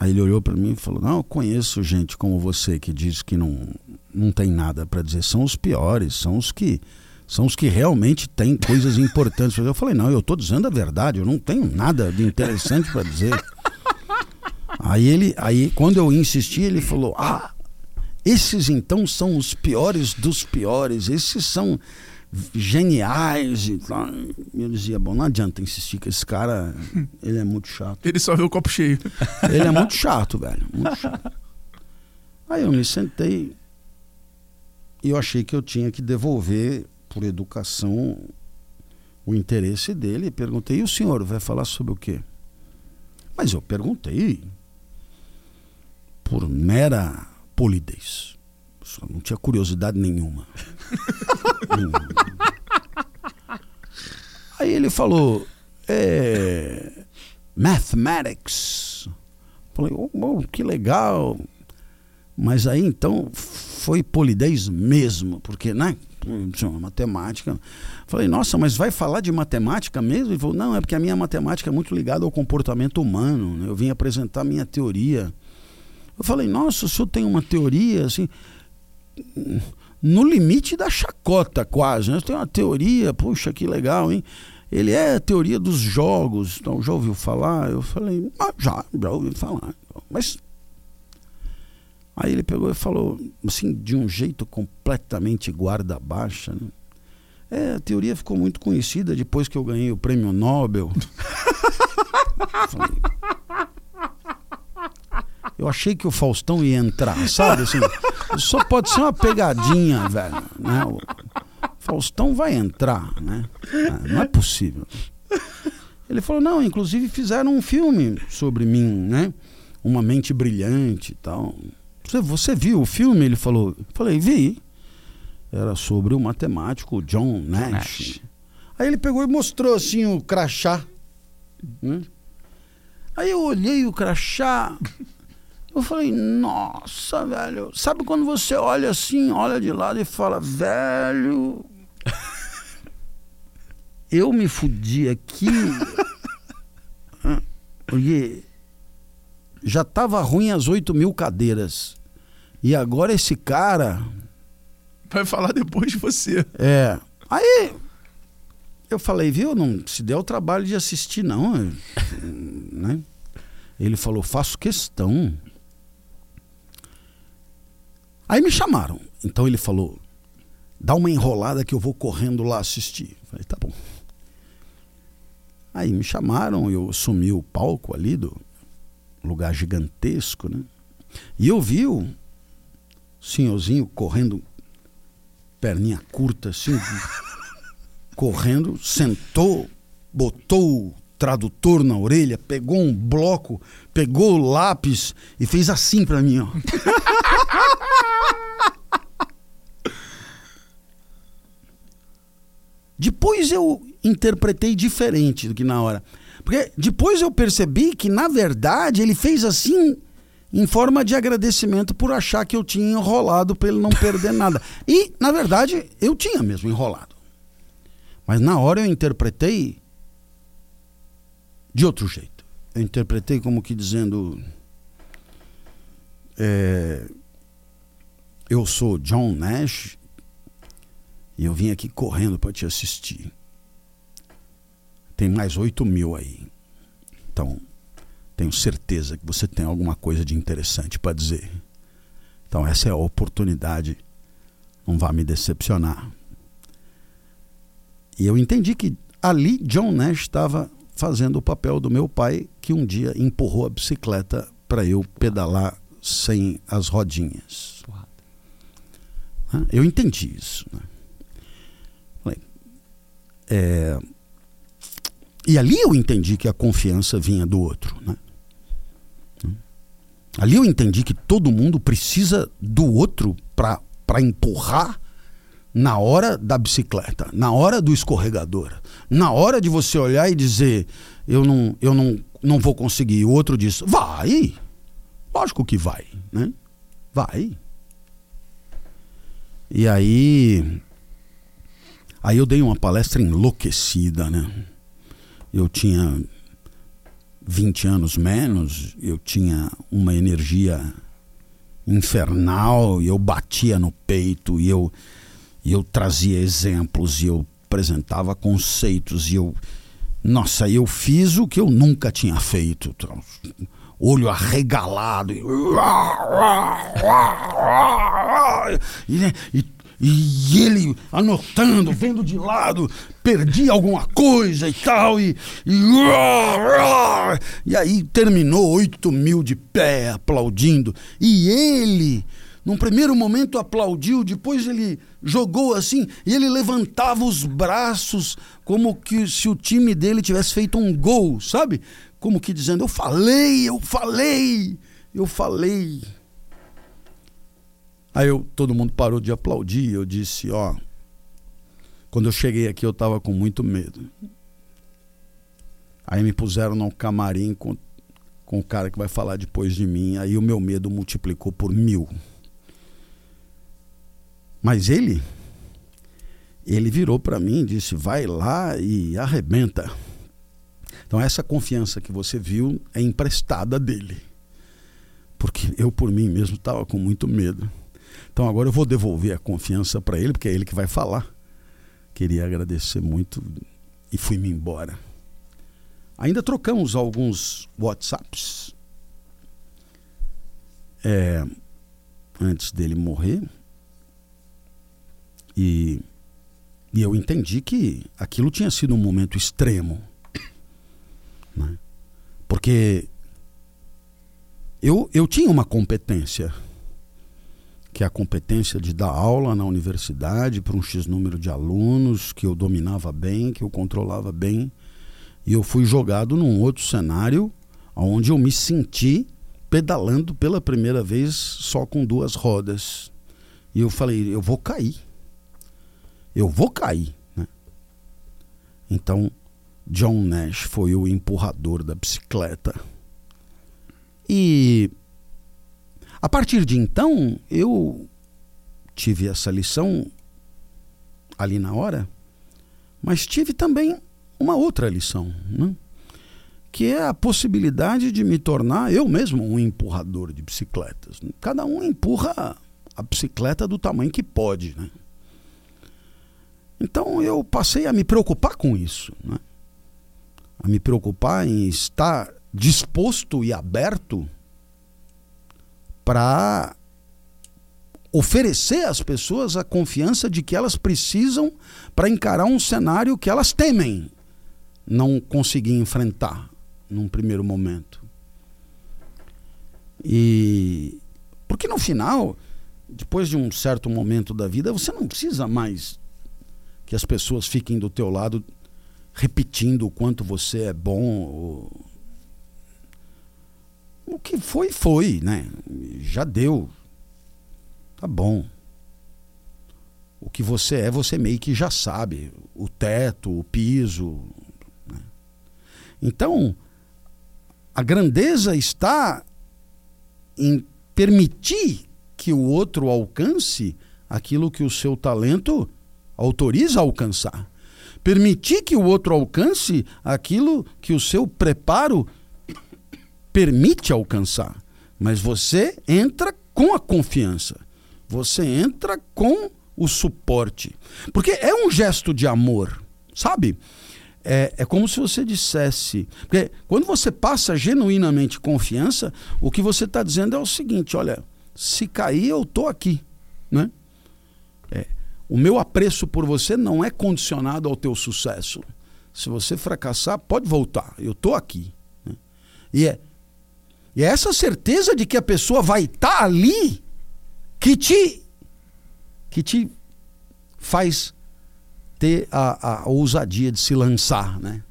Aí ele olhou para mim e falou: Não, eu conheço gente como você que diz que não, não tem nada para dizer. São os piores, são os que são os que realmente têm coisas importantes. Eu falei: Não, eu estou dizendo a verdade, eu não tenho nada de interessante para dizer. Aí ele, aí quando eu insisti, ele falou: Ah, esses então são os piores dos piores. Esses são geniais e tal. Eu dizia, bom, não adianta insistir que esse cara, ele é muito chato. Ele só vê o copo cheio. Ele é muito chato, velho. Muito chato. Aí eu me sentei e eu achei que eu tinha que devolver por educação o interesse dele e perguntei: "E o senhor vai falar sobre o quê?" Mas eu perguntei por mera polidez. Só não tinha curiosidade nenhuma. Aí ele falou, é, mathematics. Falei, oh, oh, que legal. Mas aí então foi polidez mesmo, porque, né? Matemática. Falei, nossa, mas vai falar de matemática mesmo? Ele falou, não, é porque a minha matemática é muito ligada ao comportamento humano. Né? Eu vim apresentar minha teoria. Eu falei, nossa, o senhor tem uma teoria assim no limite da chacota, quase. Né? Tem uma teoria, puxa, que legal, hein? Ele é a teoria dos jogos. Então, já ouviu falar? Eu falei, ah, já, já ouvi falar. Mas. Aí ele pegou e falou, assim, de um jeito completamente guarda baixa. Né? É, a teoria ficou muito conhecida depois que eu ganhei o prêmio Nobel. falei, eu achei que o Faustão ia entrar, sabe? Assim, só pode ser uma pegadinha, velho. Né? O Faustão vai entrar, né? Ah, não é possível. Ele falou, não, inclusive fizeram um filme sobre mim, né? Uma mente brilhante e tal. Você, você viu o filme? Ele falou. Eu falei, vi. Era sobre o matemático John Nash. Nash. Aí ele pegou e mostrou assim o crachá. Né? Aí eu olhei o crachá. Eu falei, nossa, velho. Sabe quando você olha assim, olha de lado e fala, velho. eu me fudi aqui. Porque já tava ruim as 8 mil cadeiras. E agora esse cara. Vai falar depois de você. É. Aí eu falei, viu? Não se der o trabalho de assistir, não. né? Ele falou, faço questão. Aí me chamaram. Então ele falou: dá uma enrolada que eu vou correndo lá assistir. Falei, tá bom. Aí me chamaram, eu assumi o palco ali do lugar gigantesco, né? E eu vi o senhorzinho correndo, perninha curta assim, correndo, sentou, botou tradutor na orelha, pegou um bloco, pegou o lápis e fez assim para mim, ó. Depois eu interpretei diferente do que na hora. Porque depois eu percebi que, na verdade, ele fez assim em forma de agradecimento por achar que eu tinha enrolado para ele não perder nada. E, na verdade, eu tinha mesmo enrolado. Mas na hora eu interpretei de outro jeito. Eu interpretei como que dizendo. É, eu sou John Nash e eu vim aqui correndo para te assistir. Tem mais 8 mil aí. Então, tenho certeza que você tem alguma coisa de interessante para dizer. Então, essa é a oportunidade. Não vá me decepcionar. E eu entendi que ali John Nash estava fazendo o papel do meu pai, que um dia empurrou a bicicleta para eu pedalar sem as rodinhas. Eu entendi isso. Né? É... E ali eu entendi que a confiança vinha do outro. Né? Ali eu entendi que todo mundo precisa do outro para empurrar na hora da bicicleta, na hora do escorregador, na hora de você olhar e dizer eu não, eu não, não vou conseguir. O outro diz vai, lógico que vai, né? Vai. E aí Aí eu dei uma palestra enlouquecida, né? Eu tinha 20 anos menos, eu tinha uma energia infernal, e eu batia no peito, e eu, e eu trazia exemplos, e eu apresentava conceitos, e eu. Nossa, eu fiz o que eu nunca tinha feito. Olho arregalado. E, e, e E ele anotando, vendo de lado, perdi alguma coisa e tal, e. E, aí terminou 8 mil de pé aplaudindo. E ele, num primeiro momento, aplaudiu, depois ele jogou assim, e ele levantava os braços como que se o time dele tivesse feito um gol, sabe? Como que dizendo: Eu falei, eu falei, eu falei. Aí eu, todo mundo parou de aplaudir. Eu disse: Ó, quando eu cheguei aqui eu estava com muito medo. Aí me puseram no camarim com, com o cara que vai falar depois de mim. Aí o meu medo multiplicou por mil. Mas ele, ele virou para mim e disse: vai lá e arrebenta. Então essa confiança que você viu é emprestada dele. Porque eu por mim mesmo estava com muito medo. Então agora eu vou devolver a confiança para ele, porque é ele que vai falar. Queria agradecer muito e fui-me embora. Ainda trocamos alguns WhatsApps é, antes dele morrer. E, e eu entendi que aquilo tinha sido um momento extremo. Né? Porque eu, eu tinha uma competência que é a competência de dar aula na universidade para um X número de alunos, que eu dominava bem, que eu controlava bem. E eu fui jogado num outro cenário onde eu me senti pedalando pela primeira vez só com duas rodas. E eu falei, eu vou cair. Eu vou cair. Né? Então, John Nash foi o empurrador da bicicleta. E a partir de então, eu tive essa lição ali na hora, mas tive também uma outra lição, né? que é a possibilidade de me tornar eu mesmo um empurrador de bicicletas. Cada um empurra a bicicleta do tamanho que pode. Né? Então eu passei a me preocupar com isso, né? a me preocupar em estar disposto e aberto para oferecer às pessoas a confiança de que elas precisam para encarar um cenário que elas temem não conseguir enfrentar num primeiro momento. E porque no final, depois de um certo momento da vida, você não precisa mais que as pessoas fiquem do teu lado repetindo o quanto você é bom ou o que foi, foi, né? Já deu. Tá bom. O que você é, você meio que já sabe. O teto, o piso. Né? Então, a grandeza está em permitir que o outro alcance aquilo que o seu talento autoriza a alcançar. Permitir que o outro alcance aquilo que o seu preparo permite alcançar, mas você entra com a confiança. Você entra com o suporte. Porque é um gesto de amor, sabe? É, é como se você dissesse. Porque quando você passa genuinamente confiança, o que você está dizendo é o seguinte: olha, se cair, eu estou aqui. Né? É, o meu apreço por você não é condicionado ao teu sucesso. Se você fracassar, pode voltar. Eu estou aqui. Né? E é e é essa certeza de que a pessoa vai estar tá ali que te que te faz ter a, a ousadia de se lançar, né?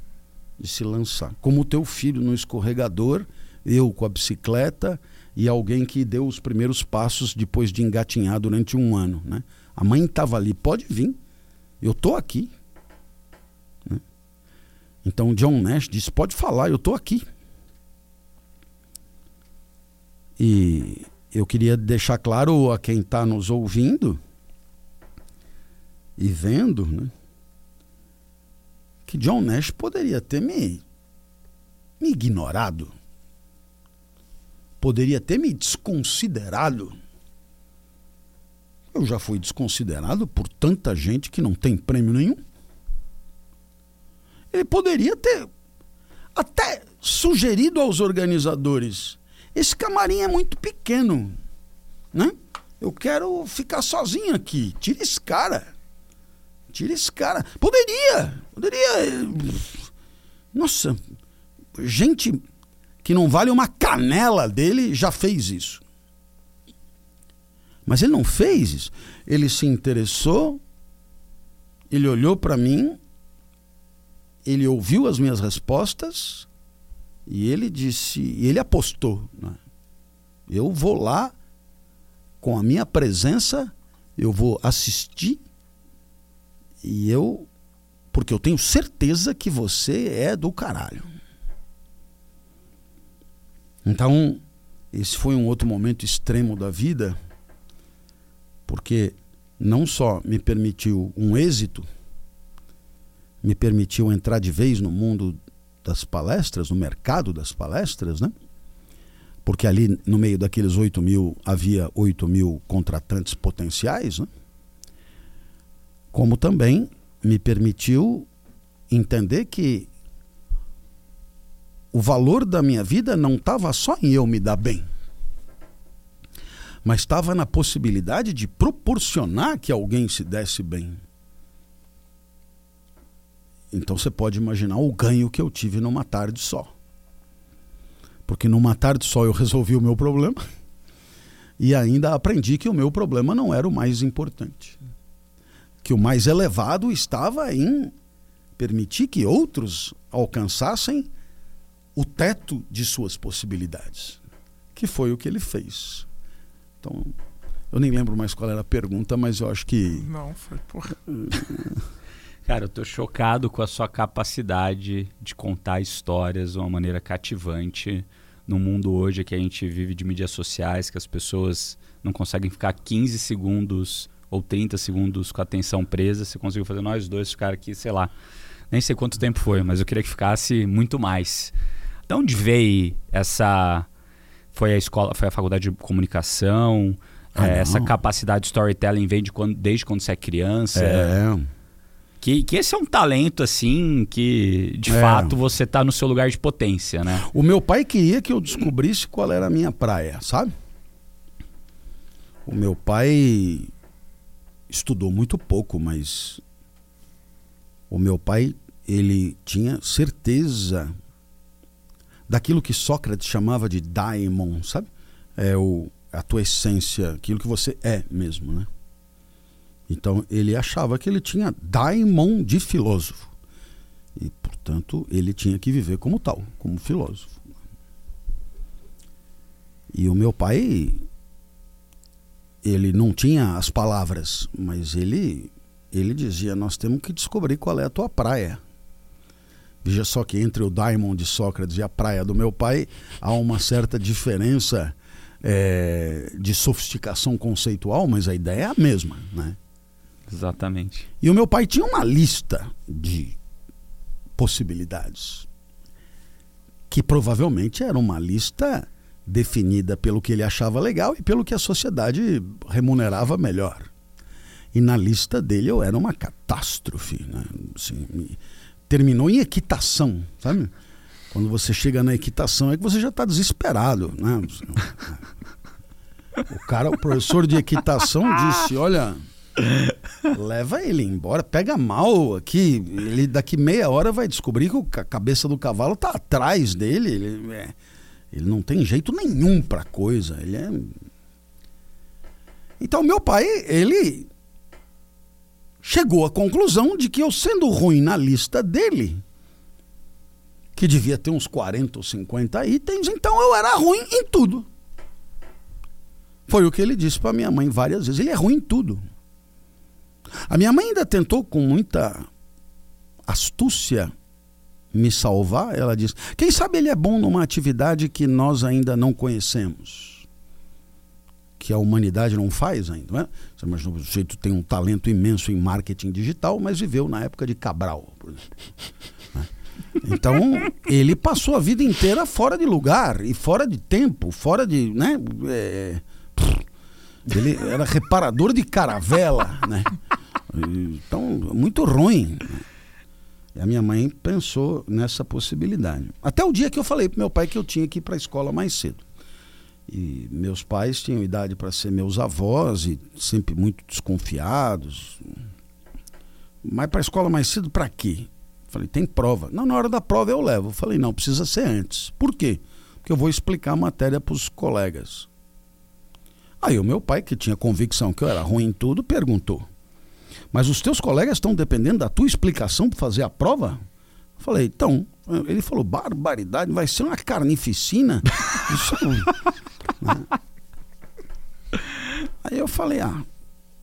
De se lançar. Como o teu filho no escorregador, eu com a bicicleta e alguém que deu os primeiros passos depois de engatinhar durante um ano, né? A mãe estava ali, pode vir, eu tô aqui. Né? Então John Nash disse, pode falar, eu tô aqui. E eu queria deixar claro a quem está nos ouvindo e vendo, né, que John Nash poderia ter me, me ignorado, poderia ter me desconsiderado. Eu já fui desconsiderado por tanta gente que não tem prêmio nenhum. Ele poderia ter até sugerido aos organizadores esse camarim é muito pequeno, né? Eu quero ficar sozinho aqui. Tira esse cara. Tira esse cara. Poderia. Poderia. Nossa. Gente que não vale uma canela dele já fez isso. Mas ele não fez isso. Ele se interessou, ele olhou para mim, ele ouviu as minhas respostas e ele disse, e ele apostou. Né? Eu vou lá com a minha presença, eu vou assistir e eu, porque eu tenho certeza que você é do caralho. Então, esse foi um outro momento extremo da vida, porque não só me permitiu um êxito, me permitiu entrar de vez no mundo das palestras, no mercado das palestras, né? Porque ali no meio daqueles 8 mil havia 8 mil contratantes potenciais, né? Como também me permitiu entender que o valor da minha vida não estava só em eu me dar bem, mas estava na possibilidade de proporcionar que alguém se desse bem. Então você pode imaginar o ganho que eu tive numa tarde só. Porque numa tarde só eu resolvi o meu problema e ainda aprendi que o meu problema não era o mais importante. Que o mais elevado estava em permitir que outros alcançassem o teto de suas possibilidades, que foi o que ele fez. Então, eu nem lembro mais qual era a pergunta, mas eu acho que. Não, foi porra. Cara, eu tô chocado com a sua capacidade de contar histórias de uma maneira cativante no mundo hoje que a gente vive de mídias sociais, que as pessoas não conseguem ficar 15 segundos ou 30 segundos com a atenção presa. Você conseguiu fazer nós dois ficar aqui, sei lá, nem sei quanto tempo foi, mas eu queria que ficasse muito mais. De onde veio essa. Foi a escola, foi a faculdade de comunicação? Ah, é, essa capacidade de storytelling vem de quando, desde quando você é criança? É. Que, que esse é um talento, assim, que de É. fato você tá no seu lugar de potência, né? O meu pai queria que eu descobrisse qual era a minha praia, sabe? O meu pai estudou muito pouco, mas o meu pai ele tinha certeza daquilo que Sócrates chamava de daimon, sabe? É o a tua essência, aquilo que você é mesmo, né? Então ele achava que ele tinha daimon de filósofo. E, portanto, ele tinha que viver como tal, como filósofo. E o meu pai, ele não tinha as palavras, mas ele, ele dizia: Nós temos que descobrir qual é a tua praia. Veja só que entre o Daimon de Sócrates e a praia do meu pai há uma certa diferença eh, de sofisticação conceitual, mas a ideia é a mesma, né? Exatamente. E o meu pai tinha uma lista de possibilidades. Que provavelmente era uma lista definida pelo que ele achava legal e pelo que a sociedade remunerava melhor. E na lista dele eu era uma catástrofe. Né? Assim, me- terminou em equitação, sabe? Quando você chega na equitação é que você já está desesperado. Né? O cara, o professor de equitação disse: Olha, leva ele embora, pega mal aqui. Ele daqui meia hora vai descobrir que a cabeça do cavalo tá atrás dele. Ele, é- ele não tem jeito nenhum pra coisa. Ele é. Então, meu pai, ele chegou à conclusão de que eu, sendo ruim na lista dele, que devia ter uns 40 ou 50 itens, então eu era ruim em tudo. Foi o que ele disse para minha mãe várias vezes. Ele é ruim em tudo. A minha mãe ainda tentou com muita astúcia me salvar. Ela disse: quem sabe ele é bom numa atividade que nós ainda não conhecemos. Que a humanidade não faz ainda. Não é? Você imagina, o sujeito tem um talento imenso em marketing digital, mas viveu na época de Cabral, por exemplo. Né? Então, ele passou a vida inteira fora de lugar e fora de tempo, fora de. Né? É, ele era reparador de caravela, né? Então, muito ruim. E a minha mãe pensou nessa possibilidade. Até o dia que eu falei pro meu pai que eu tinha que ir para a escola mais cedo. E meus pais tinham idade para ser meus avós e sempre muito desconfiados. Mas para a escola mais cedo, para quê? Falei, tem prova. Não, na hora da prova eu levo. Falei, não, precisa ser antes. Por quê? Porque eu vou explicar a matéria para os colegas. Aí o meu pai, que tinha convicção que eu era ruim em tudo, perguntou: Mas os teus colegas estão dependendo da tua explicação para fazer a prova? Falei, então. Ele falou: barbaridade, vai ser uma carnificina. Isso né? Aí eu falei: ah,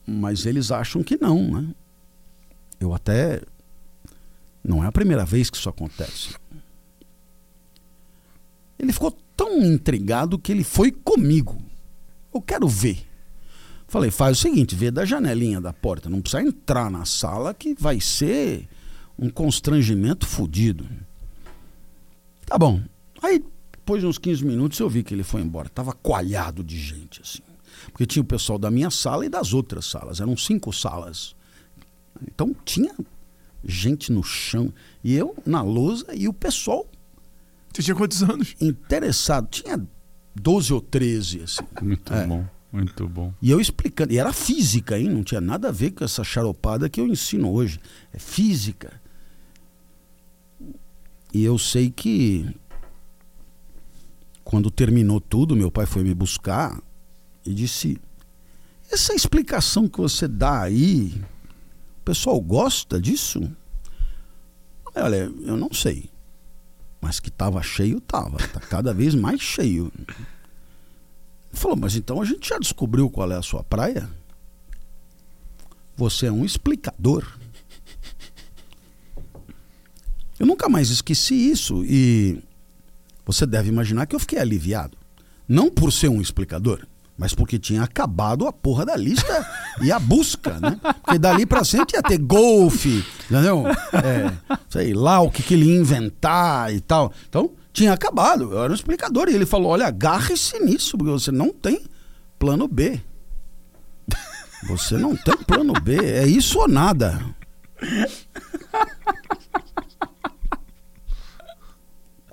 mas eles acham que não, né? Eu até. Não é a primeira vez que isso acontece. Ele ficou tão intrigado que ele foi comigo. Eu quero ver. Falei, faz o seguinte, vê da janelinha da porta, não precisa entrar na sala que vai ser um constrangimento fodido. Tá bom. Aí, depois de uns 15 minutos, eu vi que ele foi embora. Tava coalhado de gente, assim. Porque tinha o pessoal da minha sala e das outras salas. Eram cinco salas. Então tinha gente no chão. E eu na lousa e o pessoal. Você tinha quantos anos? Interessado. Tinha 12 ou 13, assim. Muito é. bom, muito bom. E eu explicando, e era física, hein? Não tinha nada a ver com essa charopada que eu ensino hoje. É física. E eu sei que quando terminou tudo, meu pai foi me buscar e disse: Essa explicação que você dá aí, o pessoal gosta disso? Olha, eu não sei. Mas que estava cheio, estava. Está cada vez mais cheio. Ele falou, mas então a gente já descobriu qual é a sua praia? Você é um explicador. Eu nunca mais esqueci isso e você deve imaginar que eu fiquei aliviado. Não por ser um explicador, mas porque tinha acabado a porra da lista e a busca, né? Porque dali pra frente ia ter golfe, entendeu? É, sei lá o que, que ele ia inventar e tal. Então, tinha acabado. Eu era um explicador. E ele falou: olha, agarre-se nisso, porque você não tem plano B. Você não tem plano B. É isso ou nada.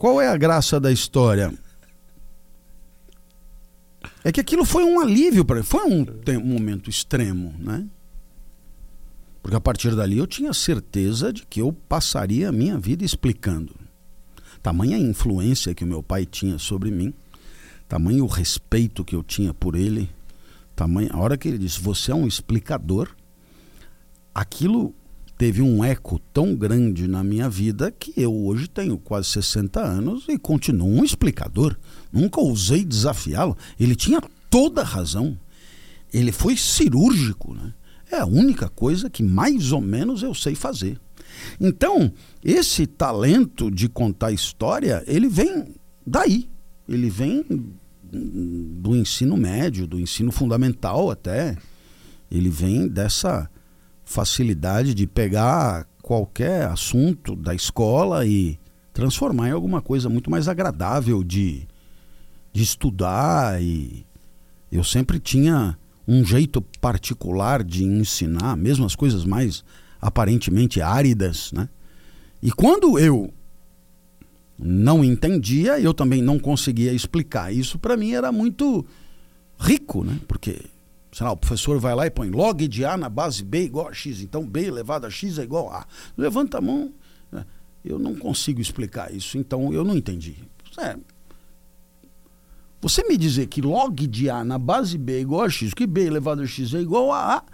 Qual é a graça da história? É que aquilo foi um alívio para foi um, um momento extremo, né? Porque a partir dali eu tinha certeza de que eu passaria a minha vida explicando. Tamanha influência que o meu pai tinha sobre mim, tamanho respeito que eu tinha por ele, tamanho a hora que ele disse: "Você é um explicador", aquilo teve um eco tão grande na minha vida que eu hoje tenho quase 60 anos e continuo um explicador. Nunca ousei desafiá-lo. Ele tinha toda a razão. Ele foi cirúrgico. Né? É a única coisa que mais ou menos eu sei fazer. Então, esse talento de contar história, ele vem daí. Ele vem do ensino médio, do ensino fundamental até. Ele vem dessa facilidade de pegar qualquer assunto da escola e transformar em alguma coisa muito mais agradável de, de estudar e eu sempre tinha um jeito particular de ensinar, mesmo as coisas mais aparentemente áridas, né? E quando eu não entendia, eu também não conseguia explicar. Isso para mim era muito rico, né? Porque sei lá, o professor vai lá e põe log de A na base B igual a X, então B elevado a X é igual a A. Levanta a mão, né? eu não consigo explicar isso, então eu não entendi. É, você me dizer que log de A na base B é igual a X, que B elevado a X é igual a A,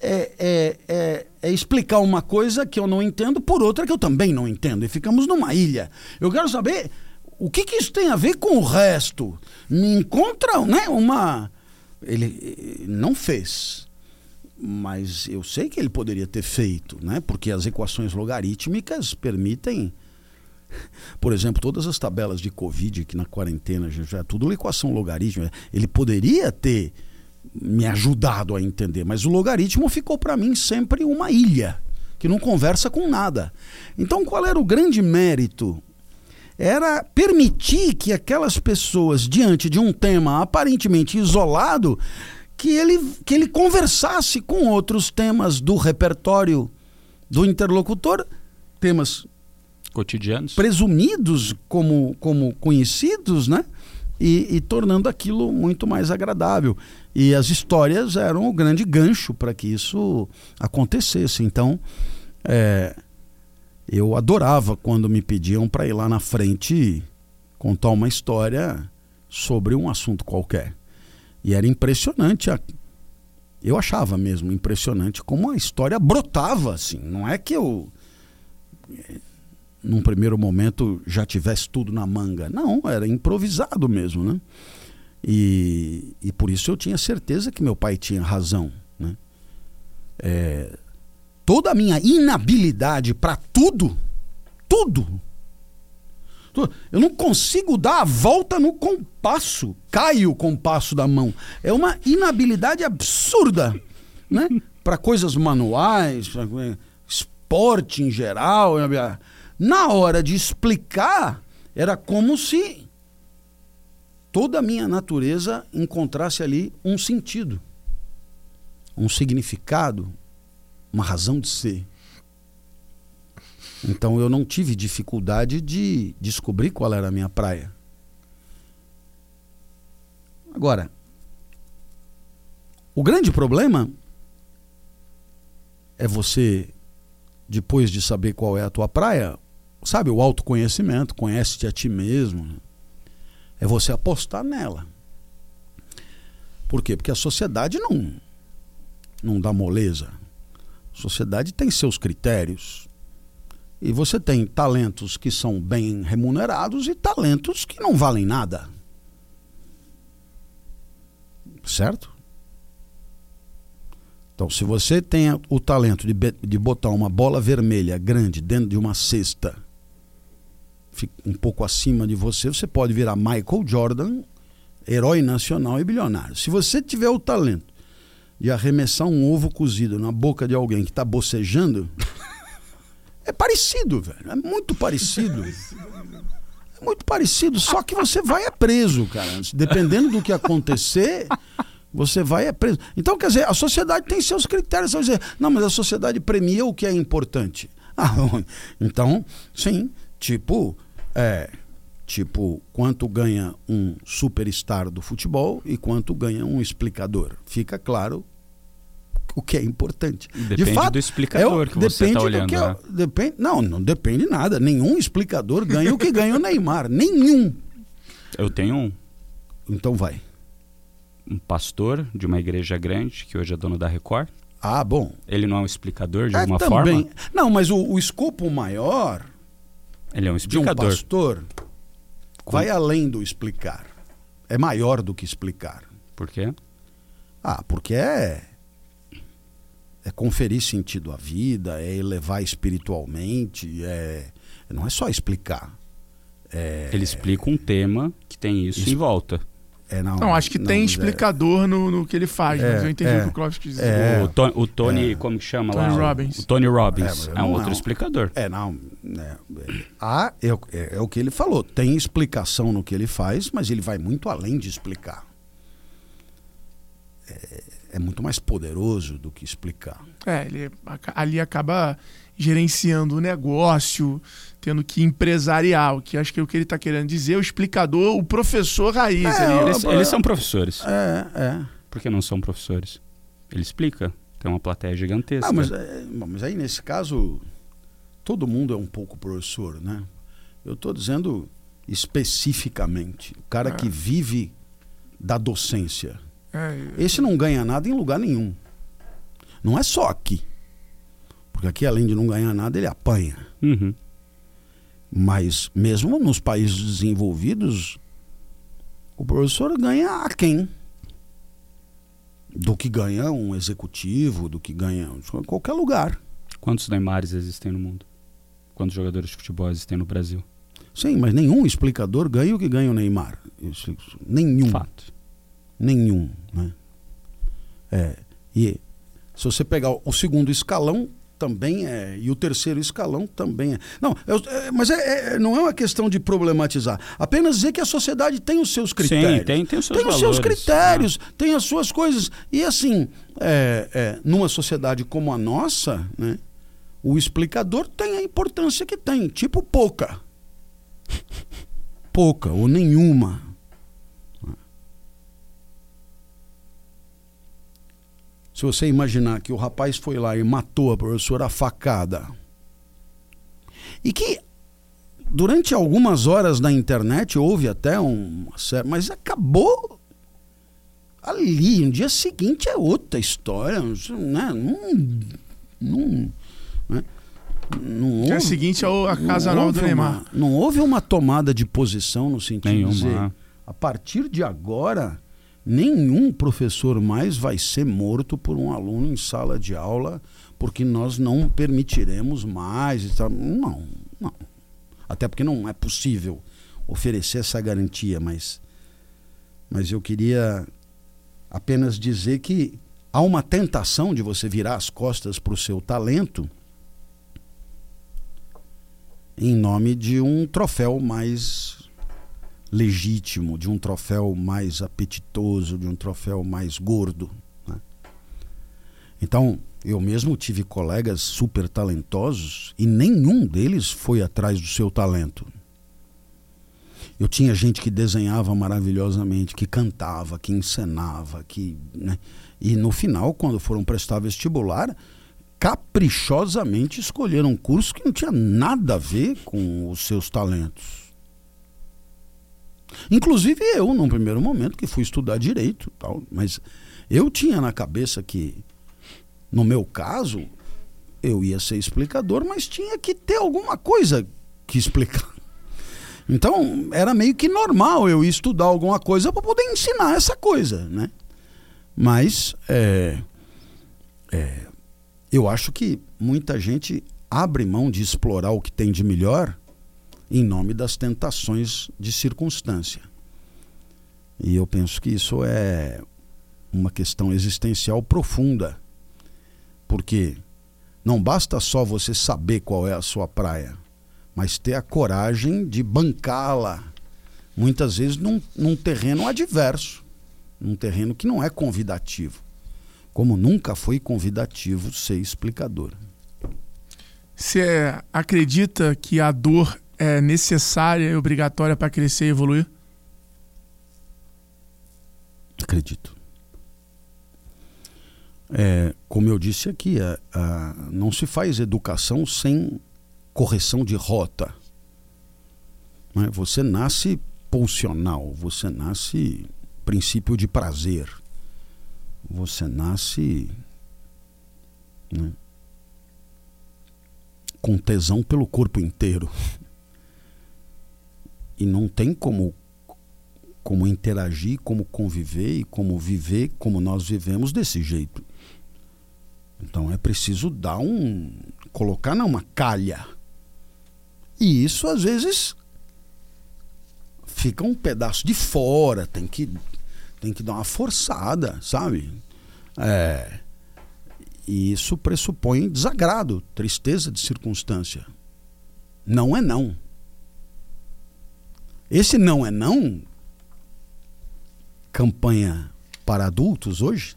é, é, é, é, explicar uma coisa que eu não entendo por outra que eu também não entendo. E ficamos numa ilha. Eu quero saber o que, que isso tem a ver com o resto. Me encontra né, uma ele não fez. Mas eu sei que ele poderia ter feito, né? porque as equações logarítmicas permitem. Por exemplo, todas as tabelas de Covid que na quarentena já é tudo equação logarítmica. Ele poderia ter me ajudado a entender, mas o logaritmo ficou para mim sempre uma ilha que não conversa com nada. Então, qual era o grande mérito era permitir que aquelas pessoas, diante de um tema aparentemente isolado, que ele, que ele conversasse com outros temas do repertório do interlocutor, temas cotidianos, presumidos como, como conhecidos, né? e, e tornando aquilo muito mais agradável. E as histórias eram o grande gancho para que isso acontecesse. Então, é, eu adorava quando me pediam para ir lá na frente contar uma história sobre um assunto qualquer. E era impressionante. A... Eu achava mesmo impressionante como a história brotava assim. Não é que eu num primeiro momento já tivesse tudo na manga. Não, era improvisado mesmo, né? E, e por isso eu tinha certeza que meu pai tinha razão. Né? É, toda a minha inabilidade para tudo, tudo, eu não consigo dar a volta no compasso, cai o compasso da mão. É uma inabilidade absurda, né? Para coisas manuais, pra, esporte em geral. Na hora de explicar, era como se toda a minha natureza encontrasse ali um sentido, um significado, uma razão de ser. Então eu não tive dificuldade de descobrir qual era a minha praia. Agora, o grande problema é você, depois de saber qual é a tua praia, sabe, o autoconhecimento, conhece-te a ti mesmo. Né? É você apostar nela. Por quê? Porque a sociedade não, não dá moleza. Sociedade tem seus critérios. E você tem talentos que são bem remunerados e talentos que não valem nada. Certo? Então, se você tem o talento de, de botar uma bola vermelha grande dentro de uma cesta um pouco acima de você, você pode virar Michael Jordan, herói nacional e bilionário. Se você tiver o talento de arremessar um ovo cozido na boca de alguém que está bocejando, é parecido, velho. É muito parecido. É muito parecido, só que você vai é preso, cara. Dependendo do que acontecer, você vai é preso. Então, quer dizer, a sociedade tem seus critérios. Você vai dizer, não, mas a sociedade premia o que é importante. Ah, então, sim, tipo, é, tipo, quanto ganha um superstar do futebol e quanto ganha um explicador. Fica claro o que é importante. Depende de fato, do explicador é, que você está olhando. né? depende, não, não depende nada. Nenhum explicador ganha o que ganha o Neymar. Nenhum. Eu tenho um. Então vai. Um pastor de uma igreja grande, que hoje é dono da Record. Ah, bom. Ele não é um explicador de é, alguma também. forma? Não, mas o, o escopo maior ele é um explicador. De um pastor vai além do explicar. É maior do que explicar. Por quê? Ah, porque é é conferir sentido à vida, é elevar espiritualmente, é não é só explicar. É, Ele explica um tema que tem isso em volta. É, não, não, acho que não, tem é- explicador é... no, no que ele faz, é, mas eu entendi é, o que o Clóvis quis dizer. É. o, Tony, o Tony como que chama Tony lá? Robbins. O, Tony Robbins. É, um outro explicador. É, não. Né, ah, é, é, o que ele falou. Tem explicação no que ele faz, mas ele vai muito além de explicar. É, muito mais poderoso do que explicar. É, ele ali acaba gerenciando o negócio, tendo que empresariar, o que acho que é o que ele está querendo dizer, o explicador, o professor raiz. É, eles, eles, são professores. É, é. Por que não são professores? Ele explica. Tem uma plateia gigantesca. Ah, mas, é, mas aí nesse caso, todo mundo é um pouco professor, né? Eu estou dizendo especificamente. O cara é. que vive da docência. É, Esse não ganha nada em lugar nenhum. Não é só aqui. Porque aqui, além de não ganhar nada, ele apanha. Uhum. Mas mesmo nos países desenvolvidos, o professor ganha a quem? Do que ganha um executivo, do que ganha qualquer lugar. Quantos Neymares existem no mundo? Quantos jogadores de futebol existem no Brasil? Sim, mas nenhum explicador ganha o que ganha o Neymar. Nenhum. Fato. Nenhum. Né? É, e se você pegar o segundo escalão, também é, e o terceiro escalão também é. Não, é, mas é, é, não é uma questão de problematizar. Apenas dizer que a sociedade tem os seus critérios. Sim, tem, tem os seus Tem valores, os seus critérios, né? tem as suas coisas. E assim, é, é, numa sociedade como a nossa, né, o explicador tem a importância que tem, tipo pouca. pouca ou nenhuma. Se você imaginar que o rapaz foi lá e matou a professora a facada, e que durante algumas horas na internet houve até uma série, mas acabou ali. No dia seguinte é outra história, né? Não, não, né? Não dia houve, seguinte é a Casa Nova do Neymar. Uma, não houve uma tomada de posição no sentido Nenhuma. de dizer, a partir de agora, nenhum professor mais vai ser morto por um aluno em sala de aula, porque nós não permitiremos mais. Não, não. Até porque não é possível oferecer essa garantia, mas, mas eu queria apenas dizer que há uma tentação de você virar as costas para o seu talento em nome de um troféu mais legítimo, de um troféu mais apetitoso, de um troféu mais gordo. Né? Então, eu mesmo tive colegas super talentosos e nenhum deles foi atrás do seu talento. Eu tinha gente que desenhava maravilhosamente, que cantava, que encenava, que, né? e no final, quando foram prestar vestibular, caprichosamente escolheram um curso que não tinha nada a ver com os seus talentos. Inclusive eu, num primeiro momento, que fui estudar direito, tal, mas eu tinha na cabeça que, no meu caso, eu ia ser explicador, mas tinha que ter alguma coisa que explicar. Então, era meio que normal eu estudar alguma coisa para poder ensinar essa coisa, né? Mas, é, é, eu acho que muita gente abre mão de explorar o que tem de melhor em nome das tentações de circunstância. E eu penso que isso é uma questão existencial profunda. Porque não basta só você saber qual é a sua praia, mas ter a coragem de bancá-la, muitas vezes num, num terreno adverso, num terreno que não é convidativo como nunca foi convidativo ser explicador. Você acredita que a dor é necessária e obrigatória para crescer e evoluir? Acredito. É, como eu disse aqui, a, a, não se faz educação sem correção de rota. Né? Você nasce pulsional, você nasce princípio de prazer você nasce né, com tesão pelo corpo inteiro. E não tem como, como interagir, como conviver e como viver como nós vivemos desse jeito. Então é preciso dar um. colocar numa calha. E isso às vezes fica um pedaço de fora, tem que tem que dar uma forçada, sabe? É, e isso pressupõe desagrado, tristeza de circunstância. Não é não. Esse não é não, campanha para adultos hoje,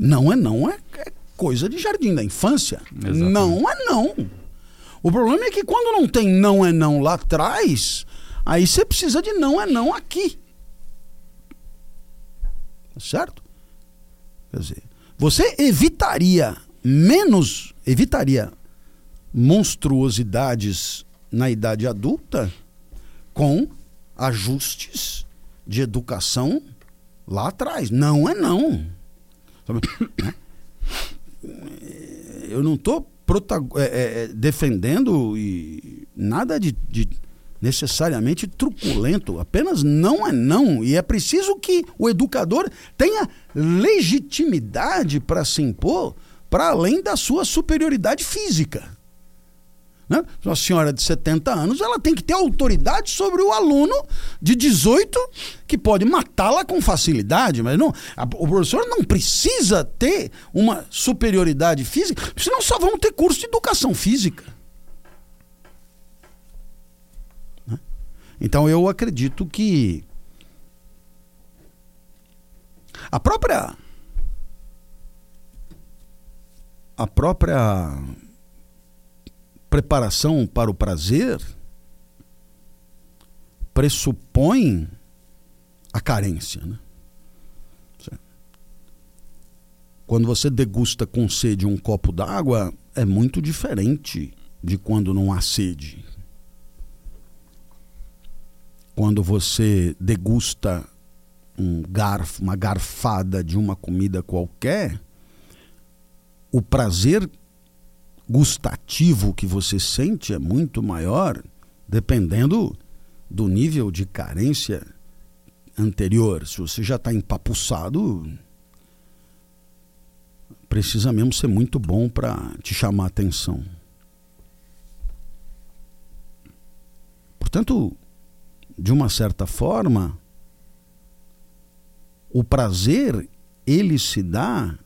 não é não, é, é coisa de jardim da infância. Exatamente. Não é não. O problema é que quando não tem não é não lá atrás, aí você precisa de não é não aqui. Certo? Quer dizer, você evitaria menos, evitaria monstruosidades na idade adulta com ajustes de educação lá atrás. Não é não. Eu não estou é, é, defendendo e nada de, de necessariamente truculento, apenas não é não. E é preciso que o educador tenha legitimidade para se impor para além da sua superioridade física. Né? Uma senhora de 70 anos ela tem que ter autoridade sobre o aluno de 18 que pode matá-la com facilidade, mas não, a, o professor não precisa ter uma superioridade física, senão só vamos ter curso de educação física. Então eu acredito que a própria a própria preparação para o prazer pressupõe a carência, né? quando você degusta com sede um copo d'água, é muito diferente de quando não há sede. Quando você degusta um garfo, uma garfada de uma comida qualquer, o prazer gustativo que você sente é muito maior, dependendo do nível de carência anterior. Se você já está empapuçado, precisa mesmo ser muito bom para te chamar atenção. Portanto, de uma certa forma, o prazer ele se dá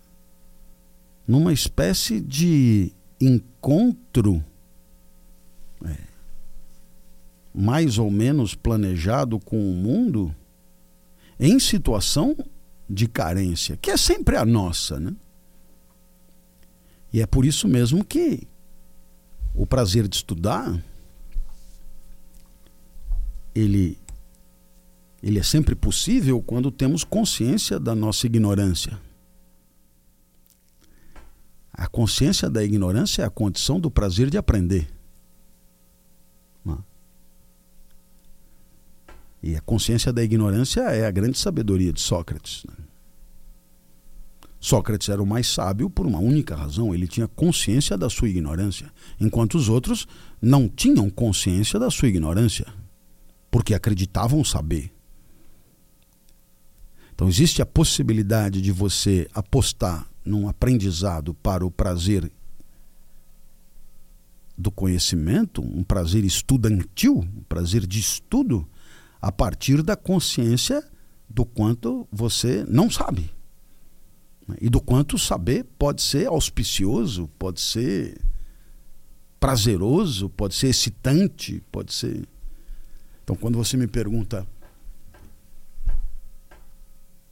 numa espécie de encontro é, mais ou menos planejado com o mundo em situação de carência, que é sempre a nossa, né? E é por isso mesmo que o prazer de estudar ele ele é sempre possível quando temos consciência da nossa ignorância. A consciência da ignorância é a condição do prazer de aprender. É? E a consciência da ignorância é a grande sabedoria de Sócrates. Né? Sócrates era o mais sábio por uma única razão: ele tinha consciência da sua ignorância, enquanto os outros não tinham consciência da sua ignorância, porque acreditavam saber. Então existe a possibilidade de você apostar num aprendizado para o prazer do conhecimento, um prazer estudantil, um prazer de estudo, a partir da consciência do quanto você não sabe. E do quanto saber pode ser auspicioso, pode ser prazeroso, pode ser excitante, pode ser. Então, quando você me pergunta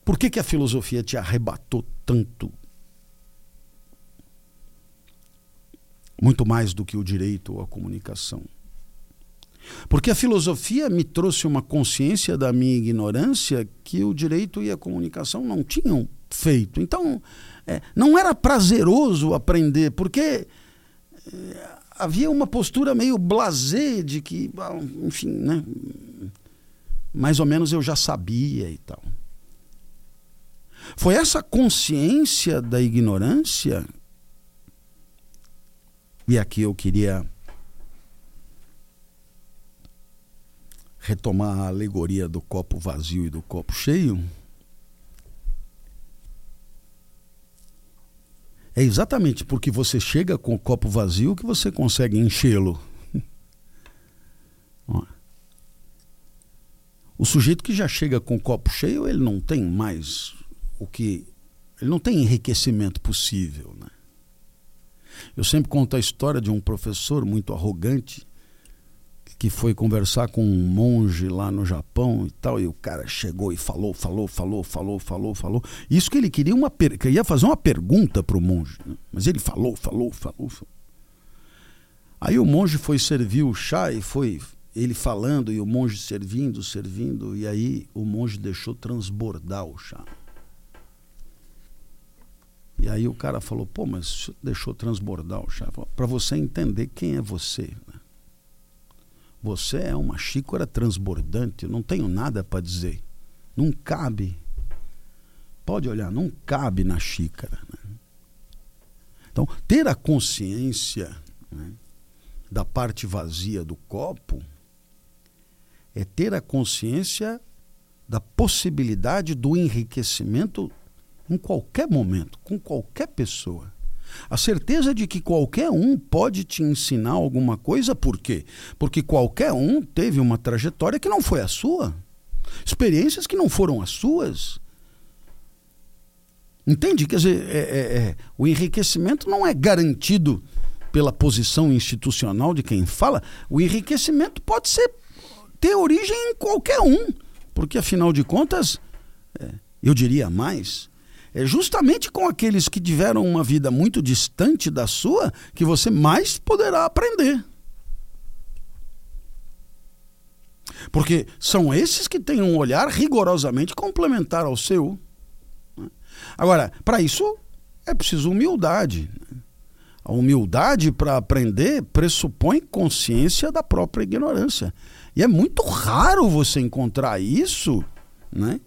por que, que a filosofia te arrebatou tanto? Muito mais do que o direito a comunicação. Porque a filosofia me trouxe uma consciência da minha ignorância que o direito e a comunicação não tinham feito. Então, é, não era prazeroso aprender, porque é, havia uma postura meio blasé de que, enfim, né? Mais ou menos eu já sabia e tal. Foi essa consciência da ignorância, e aqui eu queria retomar a alegoria do copo vazio e do copo cheio. É exatamente porque você chega com o copo vazio que você consegue enchê-lo. o sujeito que já chega com o copo cheio, ele não tem mais o que ele não tem enriquecimento possível, né? Eu sempre conto a história de um professor muito arrogante que foi conversar com um monge lá no Japão e tal, e o cara chegou e falou, falou, falou, falou, falou, falou. Isso que ele queria uma queria fazer uma pergunta para o monge, né? mas ele falou, falou, falou, falou. Aí o monge foi servir o chá e foi ele falando e o monge servindo, servindo, e aí o monge deixou transbordar o chá. E aí o cara falou, pô, mas deixou transbordar o chá. Para você entender quem é você. Né? Você é uma xícara transbordante, eu não tenho nada para dizer. Não cabe. Pode olhar, não cabe na xícara. Né? Então, ter a consciência né, da parte vazia do copo é ter a consciência da possibilidade do enriquecimento em qualquer momento, com qualquer pessoa. A certeza de que qualquer um pode te ensinar alguma coisa, por quê? Porque qualquer um teve uma trajetória que não foi a sua, experiências que não foram as suas. Entende? Quer dizer, é, é, é, o enriquecimento não é garantido pela posição institucional de quem fala. O enriquecimento pode ser ter origem em qualquer um, porque afinal de contas, é, eu diria mais, é justamente com aqueles que tiveram uma vida muito distante da sua que você mais poderá aprender. Porque são esses que têm um olhar rigorosamente complementar ao seu. Agora, para isso, é preciso humildade. A humildade para aprender pressupõe consciência da própria ignorância. E é muito raro você encontrar isso né,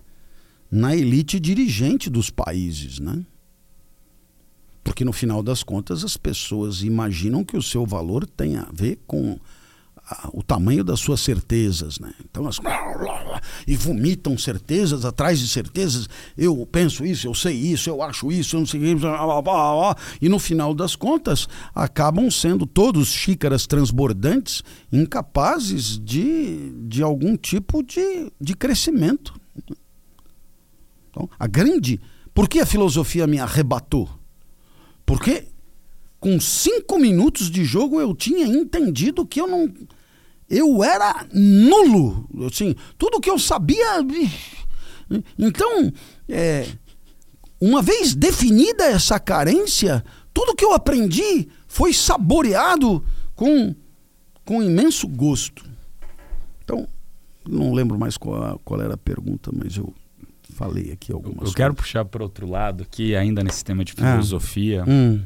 na elite dirigente dos países. Né? Porque no final das contas as pessoas imaginam que o seu valor tem a ver com o tamanho das suas certezas, né? Então as e vomitam certezas atrás de certezas. Eu penso isso, eu sei isso, eu acho isso, eu não sei isso, e no final das contas acabam sendo todos xícaras transbordantes, incapazes de, de algum tipo de, de crescimento. Então, a grande, por que a filosofia me arrebatou? Porque com cinco minutos de jogo eu tinha entendido que eu não eu era nulo. Assim, tudo que eu sabia. Então, é, uma vez definida essa carência, tudo que eu aprendi foi saboreado com, com imenso gosto. Então, não lembro mais qual, qual era a pergunta, mas eu falei aqui algumas Eu coisas. quero puxar para outro lado, aqui ainda nesse tema de Ah. filosofia. Hum.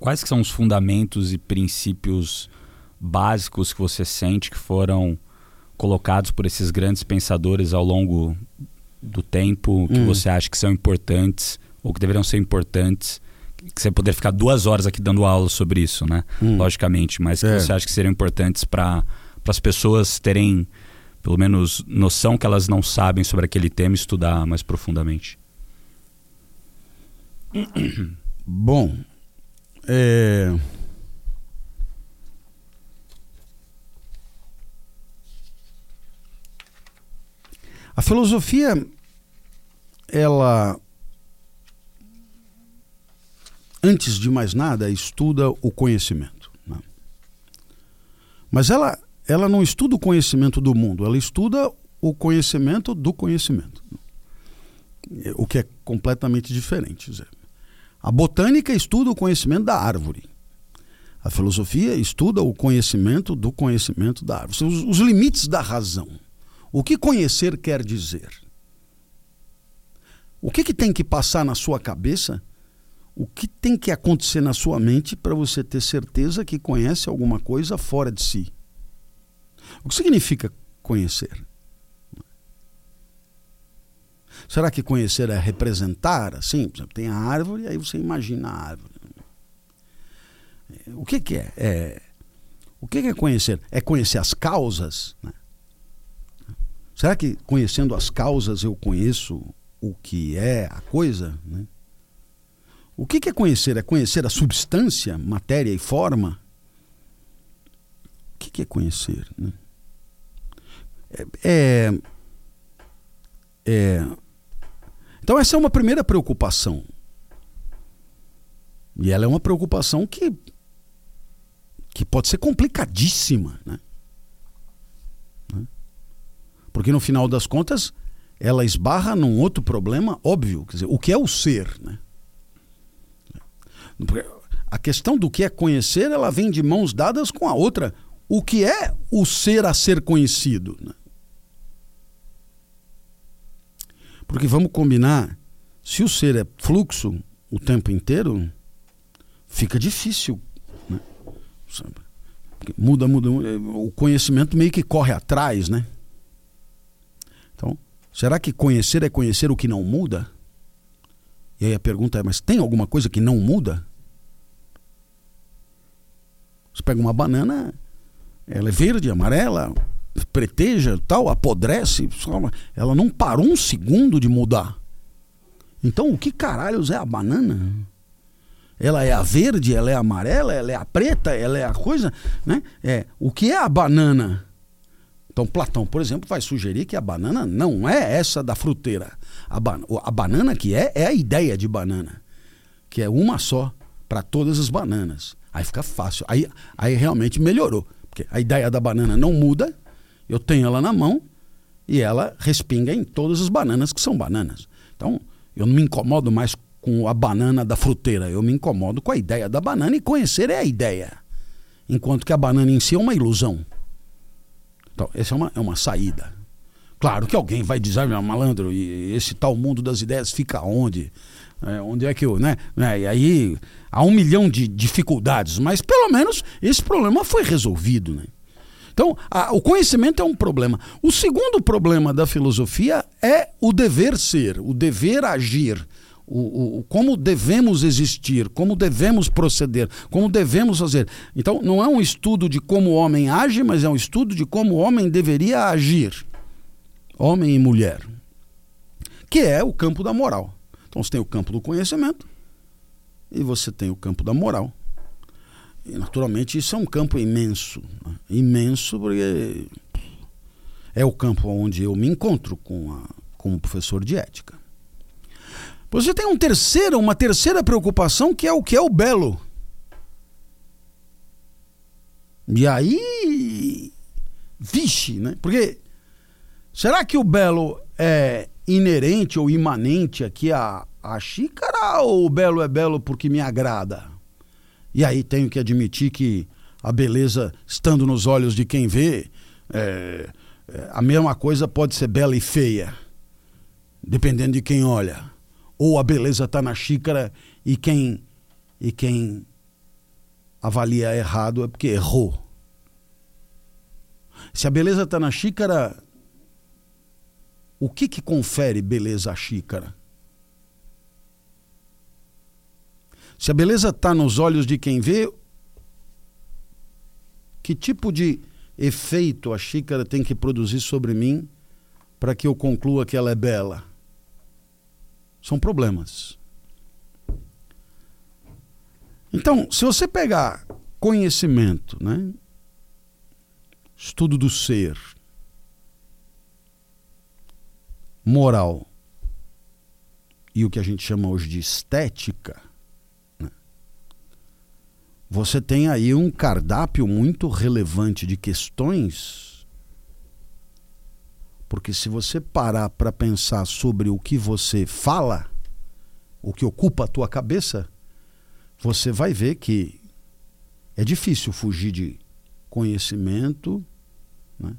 Quais que são os fundamentos e princípios básicos que você sente que foram colocados por esses grandes pensadores ao longo do tempo, que Hum. você acha que são importantes ou que deveriam ser importantes? Que você poderia ficar duas horas aqui dando aula sobre isso, né? Hum. Logicamente, mas que É. você acha que seriam importantes para as pessoas terem, pelo menos, noção que elas não sabem sobre aquele tema estudar mais profundamente? Bom, é... a filosofia, ela, antes de mais nada, estuda o conhecimento. né? Mas ela, ela não estuda o conhecimento do mundo, ela estuda o conhecimento do conhecimento. O que é completamente diferente. dizer, a botânica estuda o conhecimento da árvore. A filosofia estuda o conhecimento do conhecimento da árvore. Os, os limites da razão. O que conhecer quer dizer? O que, que tem que passar na sua cabeça? O que tem que acontecer na sua mente para você ter certeza que conhece alguma coisa fora de si? O que significa conhecer? Será que conhecer é representar? Assim, por exemplo, tem a árvore, aí você imagina a árvore. O que, que é? é? O que, que é conhecer? É conhecer as causas? Né? Será que conhecendo as causas eu conheço o que é a coisa? Né? O que, que é conhecer? É conhecer a substância, matéria e forma? O que, é conhecer? Né? É, é, é, então, essa é uma primeira preocupação. E ela é uma preocupação que, que pode ser complicadíssima. Né? Porque no final das contas, ela esbarra num outro problema óbvio. Quer dizer, o que é o ser? Né? A questão do que é conhecer, ela vem de mãos dadas com a outra. O que é o ser a ser conhecido? Né? Porque vamos combinar, se o ser é fluxo o tempo inteiro, fica difícil. Né? Muda, muda, muda, o conhecimento meio que corre atrás, né? Então, será que conhecer é conhecer o que não muda? E aí a pergunta é, mas tem alguma coisa que não muda? Você pega uma banana, ela é verde, amarela, preteja, tal, apodrece, ela não parou um segundo de mudar. Então, o que caralhos é a banana? Ela é a verde, ela é a amarela, ela é a preta, ela é a coisa, né? É, o que é a banana? Então, Platão, por exemplo, vai sugerir que a banana não é essa da fruteira. A, ba a banana que é, é a ideia de banana, que é uma só para todas as bananas. Aí fica fácil. Aí, aí realmente melhorou. A ideia da banana não muda, eu tenho ela na mão e ela respinga em todas as bananas que são bananas. Então, eu não me incomodo mais com a banana da fruteira, eu me incomodo com a ideia da banana e conhecer é a ideia. Enquanto que a banana em si é uma ilusão. Então, essa é uma, é uma saída. Claro que alguém vai dizer, meu malandro, e esse tal mundo das ideias fica onde? É, onde é que eu, né? É, e aí há um milhão de dificuldades, mas pelo menos esse problema foi resolvido, né? Então, a, o conhecimento é um problema. O segundo problema da filosofia é o dever ser, o dever agir. O, o, como devemos existir, como devemos proceder, como devemos fazer. Então, não é um estudo de como o homem age, mas é um estudo de como o homem deveria agir. Homem e mulher. Que é o campo da moral. Então, você tem o campo do conhecimento e você tem o campo da moral. E, naturalmente, isso é um campo imenso. Né? Imenso, porque é o campo onde eu me encontro com a, como professor de ética. Você tem um terceiro, uma terceira preocupação que é o que é o belo. E aí, vixe, né? Porque será que o belo é inerente ou imanente aqui à, à xícara ou o belo é belo porque me agrada? E aí tenho que admitir que a beleza, estando nos olhos de quem vê, é, é, a mesma coisa pode ser bela e feia, dependendo de quem olha ou a beleza está na xícara e quem e quem avalia errado é porque errou. Se a beleza está na xícara, o que que confere beleza à xícara? Se a beleza está nos olhos de quem vê, que tipo de efeito a xícara tem que produzir sobre mim para que eu conclua que ela é bela? São problemas. Então, se você pegar conhecimento, né? estudo do ser, moral e o que a gente chama hoje de estética? Você tem aí um cardápio muito relevante de questões porque se você parar para pensar sobre o que você fala, o que ocupa a tua cabeça, você vai ver que é difícil fugir de conhecimento, né?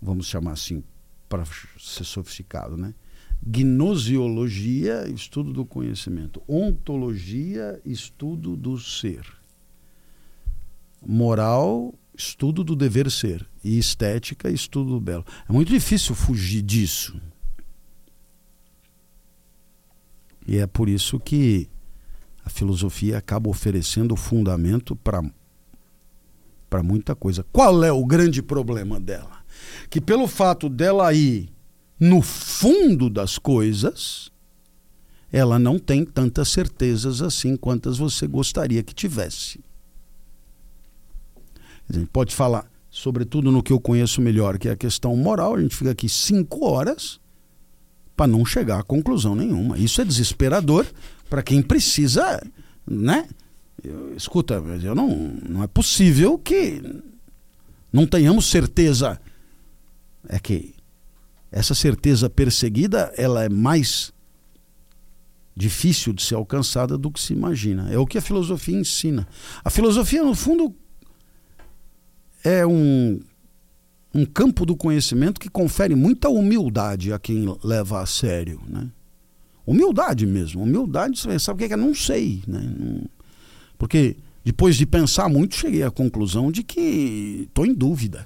vamos chamar assim para ser sofisticado, né? Gnosiologia, estudo do conhecimento. Ontologia, estudo do ser. Moral, estudo do dever ser e estética estudo do belo. É muito difícil fugir disso. E é por isso que a filosofia acaba oferecendo fundamento para para muita coisa. Qual é o grande problema dela? Que pelo fato dela ir no fundo das coisas, ela não tem tantas certezas assim quantas você gostaria que tivesse. A gente pode falar, sobretudo no que eu conheço melhor, que é a questão moral. A gente fica aqui cinco horas para não chegar a conclusão nenhuma. Isso é desesperador para quem precisa, né? Eu, escuta, eu não, não é possível que não tenhamos certeza. É que essa certeza perseguida ela é mais difícil de ser alcançada do que se imagina. É o que a filosofia ensina. A filosofia, no fundo, é um, um campo do conhecimento que confere muita humildade a quem leva a sério, né? Humildade mesmo. Humildade, você sabe o que é? Não sei, né? Porque depois de pensar muito, cheguei à conclusão de que estou em dúvida.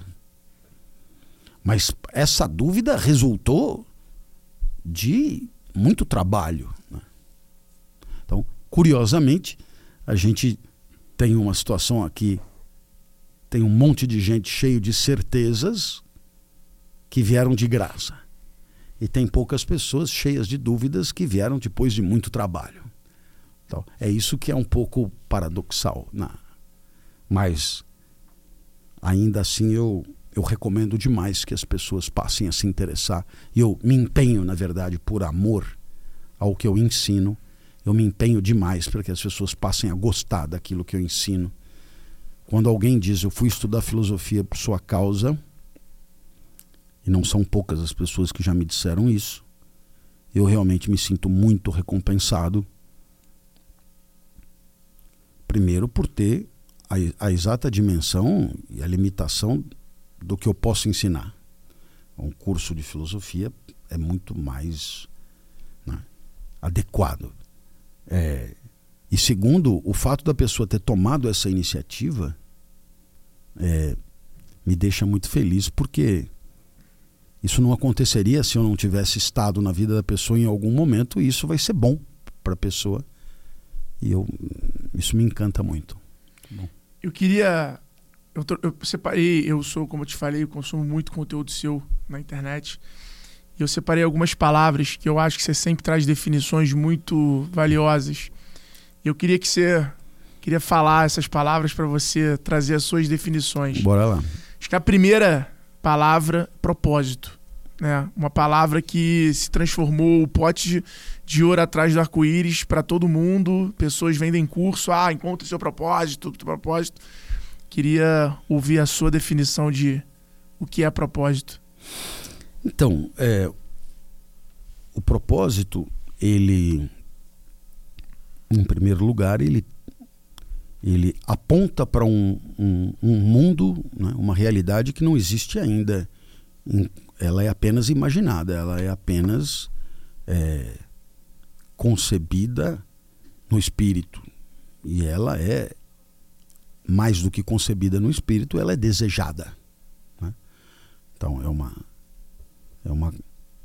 Mas essa dúvida resultou de muito trabalho. Né? Então, curiosamente, a gente tem uma situação aqui tem um monte de gente cheio de certezas que vieram de graça. E tem poucas pessoas cheias de dúvidas que vieram depois de muito trabalho. Então, é isso que é um pouco paradoxal. Né? Mas, ainda assim, eu, eu recomendo demais que as pessoas passem a se interessar. E eu me empenho, na verdade, por amor ao que eu ensino. Eu me empenho demais para que as pessoas passem a gostar daquilo que eu ensino quando alguém diz eu fui estudar filosofia por sua causa, e não são poucas as pessoas que já me disseram isso, eu realmente me sinto muito recompensado. Primeiro, por ter a, a exata dimensão e a limitação do que eu posso ensinar. um curso de filosofia é muito mais né, adequado. É, e segundo, o fato da pessoa ter tomado essa iniciativa é, me deixa muito feliz, porque isso não aconteceria se eu não tivesse estado na vida da pessoa em algum momento, e isso vai ser bom para a pessoa. E eu, isso me encanta muito. Bom. Eu queria. Eu, eu, separei, eu sou, como eu te falei, eu consumo muito conteúdo seu na internet. E eu separei algumas palavras que eu acho que você sempre traz definições muito valiosas. E eu queria que você queria falar essas palavras para você trazer as suas definições. Bora lá. Acho que a primeira palavra, propósito. Né? Uma palavra que se transformou o pote de, de ouro atrás do arco-íris para todo mundo. Pessoas vendem curso, ah, encontre seu propósito, seu propósito. Queria ouvir a sua definição de o que é propósito. Então, é, o propósito, ele, em primeiro lugar, ele, ele aponta para um, um, um, mundo, né, uma realidade que não existe ainda. Ela é apenas imaginada, ela é apenas é, concebida no espírito. E ela é, mais do que concebida no espírito, ela é desejada. Né? Então, é uma é, uma,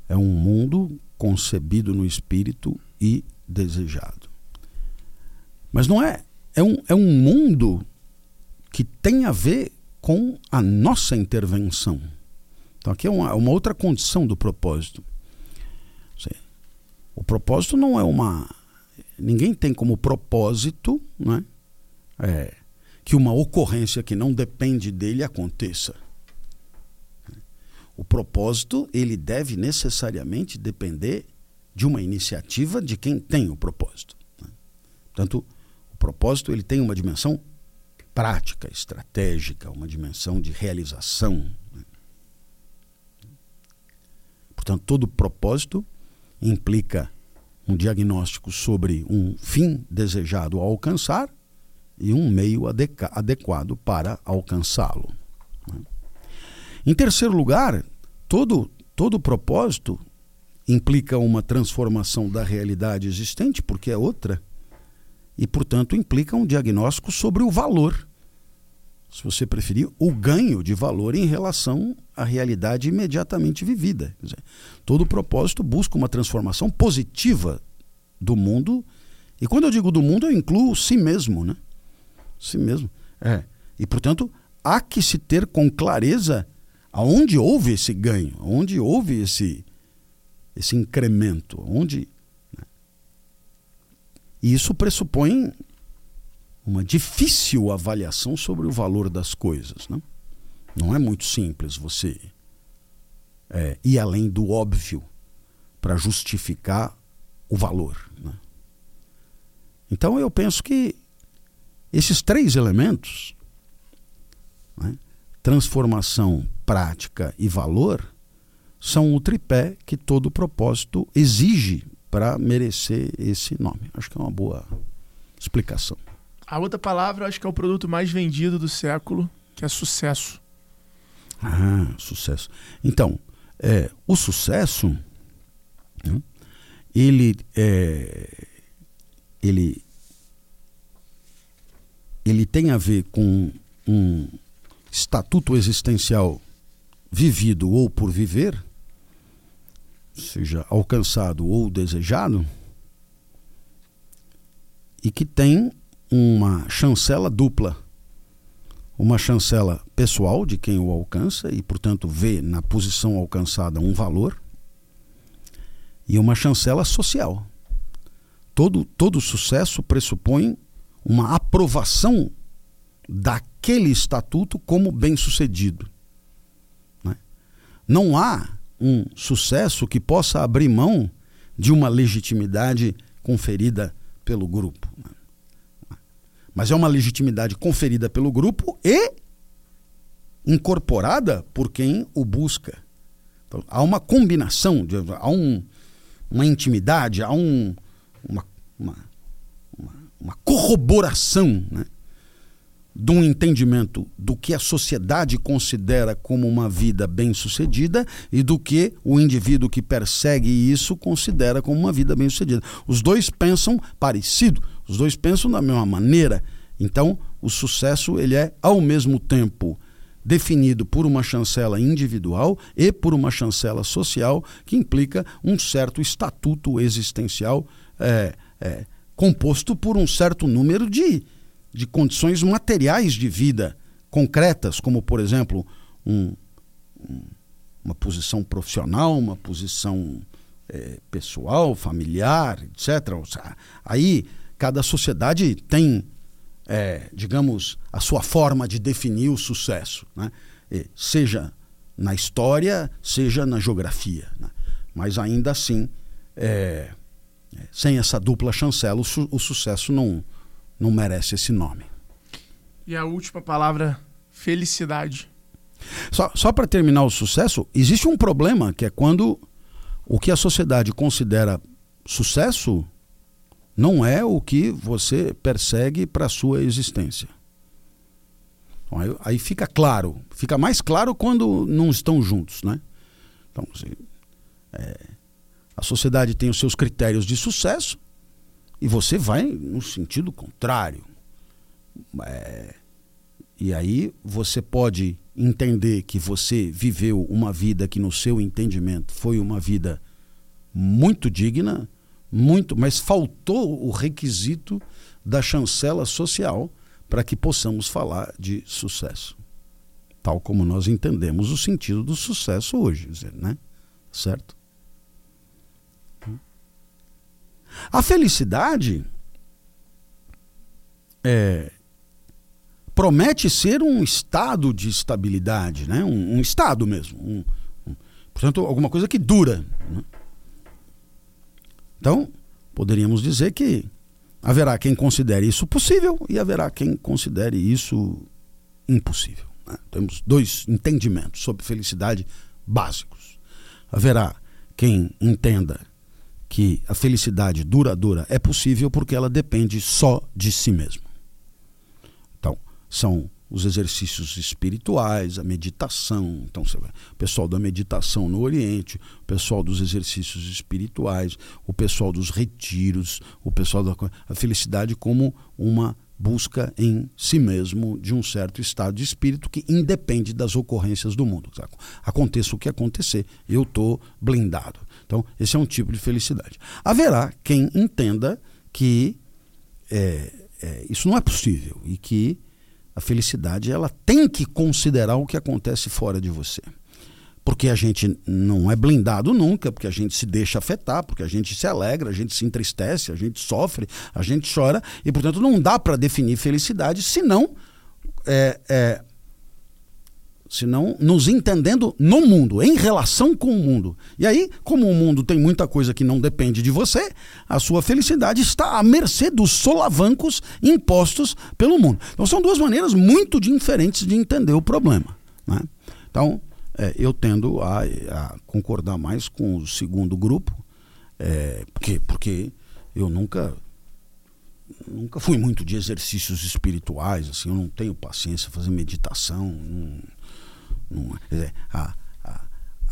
é um mundo concebido no espírito e desejado. Mas não é. É um, é um mundo que tem a ver com a nossa intervenção. Então, aqui é uma, uma outra condição do propósito. O propósito não é uma. Ninguém tem como propósito né, é, que uma ocorrência que não depende dele aconteça. O propósito, ele deve necessariamente depender de uma iniciativa de quem tem o propósito. Né? Portanto, o propósito ele tem uma dimensão prática, estratégica, uma dimensão de realização. Né? Portanto, todo propósito implica um diagnóstico sobre um fim desejado a alcançar e um meio adequado para alcançá-lo. Em terceiro lugar, todo, todo propósito implica uma transformação da realidade existente, porque é outra, e, portanto, implica um diagnóstico sobre o valor, se você preferir, o ganho de valor em relação à realidade imediatamente vivida. Dizer, todo propósito busca uma transformação positiva do mundo, e quando eu digo do mundo, eu incluo si mesmo, né? Si mesmo. É. E, portanto, há que se ter com clareza aonde houve esse ganho, aonde houve esse, esse incremento, onde. E isso pressupõe uma difícil avaliação sobre o valor das coisas. Né? Não é muito simples você é, ir além do óbvio para justificar o valor. Né? Então eu penso que esses três elementos né, transformação, prática e valor são o tripé que todo propósito exige para merecer esse nome. Acho que é uma boa explicação. A outra palavra, acho que é o produto mais vendido do século, que é sucesso. Ah, sucesso. Então, é, o sucesso, né, ele, é, ele, ele tem a ver com um estatuto existencial vivido ou por viver, seja alcançado ou desejado, e que tem uma chancela dupla. Uma chancela pessoal de quem o alcança e, portanto, vê na posição alcançada um valor, e uma chancela social. Todo, todo sucesso pressupõe uma aprovação daquele estatuto como bem-sucedido. Né? Não há um sucesso que possa abrir mão de uma legitimidade conferida pelo grupo. Né? Mas é uma legitimidade conferida pelo grupo e incorporada por quem o busca. Então, há uma combinação, há um, uma intimidade, há um, uma, uma, uma corroboração né? De um entendimento do que a sociedade considera como uma vida bem-sucedida e do que o indivíduo que persegue isso considera como uma vida bem-sucedida. Os dois pensam parecido, os dois pensam da mesma maneira. Então, o sucesso ele é ao mesmo tempo definido por uma chancela individual e por uma chancela social que implica um certo estatuto existencial é, é, composto por um certo número de de condições materiais de vida concretas, como, por exemplo, um, um, uma posição profissional, uma posição é, pessoal, familiar, etc. Aí, cada sociedade tem, é, digamos, a sua forma de definir o sucesso, né? seja na história, seja na geografia. Né? Mas ainda assim, é, sem essa dupla chancela, o, su o sucesso não não merece esse nome. E a última palavra, felicidade. Só, só para terminar o sucesso, existe um problema que é quando o que a sociedade considera sucesso não é o que você persegue para a sua existência. Então, aí, aí, fica claro, fica mais claro quando não estão juntos, né? Então, assim, é, a sociedade tem os seus critérios de sucesso e você vai no sentido contrário. É, e aí você pode entender que você viveu uma vida que, no seu entendimento, foi uma vida muito digna, muito, mas faltou o requisito da chancela social para que possamos falar de sucesso. Tal como nós entendemos o sentido do sucesso hoje, né? Certo? A felicidade é, promete ser um estado de estabilidade, né? um, um estado mesmo. Um, um, portanto, alguma coisa que dura. Né? Então, poderíamos dizer que haverá quem considere isso possível e haverá quem considere isso impossível. Né? Temos dois entendimentos sobre felicidade básicos. Haverá quem entenda que a felicidade duradoura é possível porque ela depende só de si mesmo. Então, são os exercícios espirituais, a meditação. Então, você o pessoal da meditação no Oriente, o pessoal dos exercícios espirituais, o pessoal dos retiros, o pessoal da a felicidade como uma busca em si mesmo de um certo estado de espírito que independe das ocorrências do mundo. Aconteça o que acontecer, eu estou blindado. Então, esse é um tipo de felicidade. Haverá quem entenda que é, é, isso não é possível e que a felicidade ela tem que considerar o que acontece fora de você. Porque a gente não é blindado nunca, porque a gente se deixa afetar, porque a gente se alegra, a gente se entristece, a gente sofre, a gente chora, e portanto não dá para definir felicidade senão é, é, senão nos entendendo no mundo, em relação com o mundo. E aí, como o mundo tem muita coisa que não depende de você, a sua felicidade está à mercê dos solavancos impostos pelo mundo. Então, são duas maneiras muito diferentes de entender o problema. Né? Então, é, eu tendo a, a, concordar mais com o segundo grupo, é, porque, porque eu nunca nunca fui muito de exercícios espirituais, assim, eu não tenho paciência fazer meditação, não, é, a, a,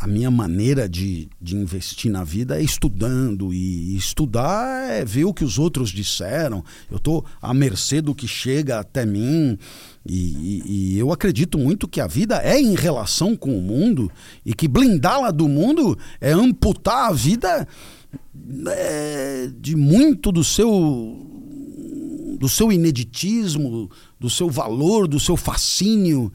a, minha maneira de, de investir na vida é estudando, e estudar é ver o que os outros disseram. Eu estou à mercê do que chega até mim. E, e, e, eu acredito muito que a vida é em relação com o mundo e que blindá-la do mundo é amputar a vida é, de muito do seu do seu ineditismo, do seu valor, do seu fascínio.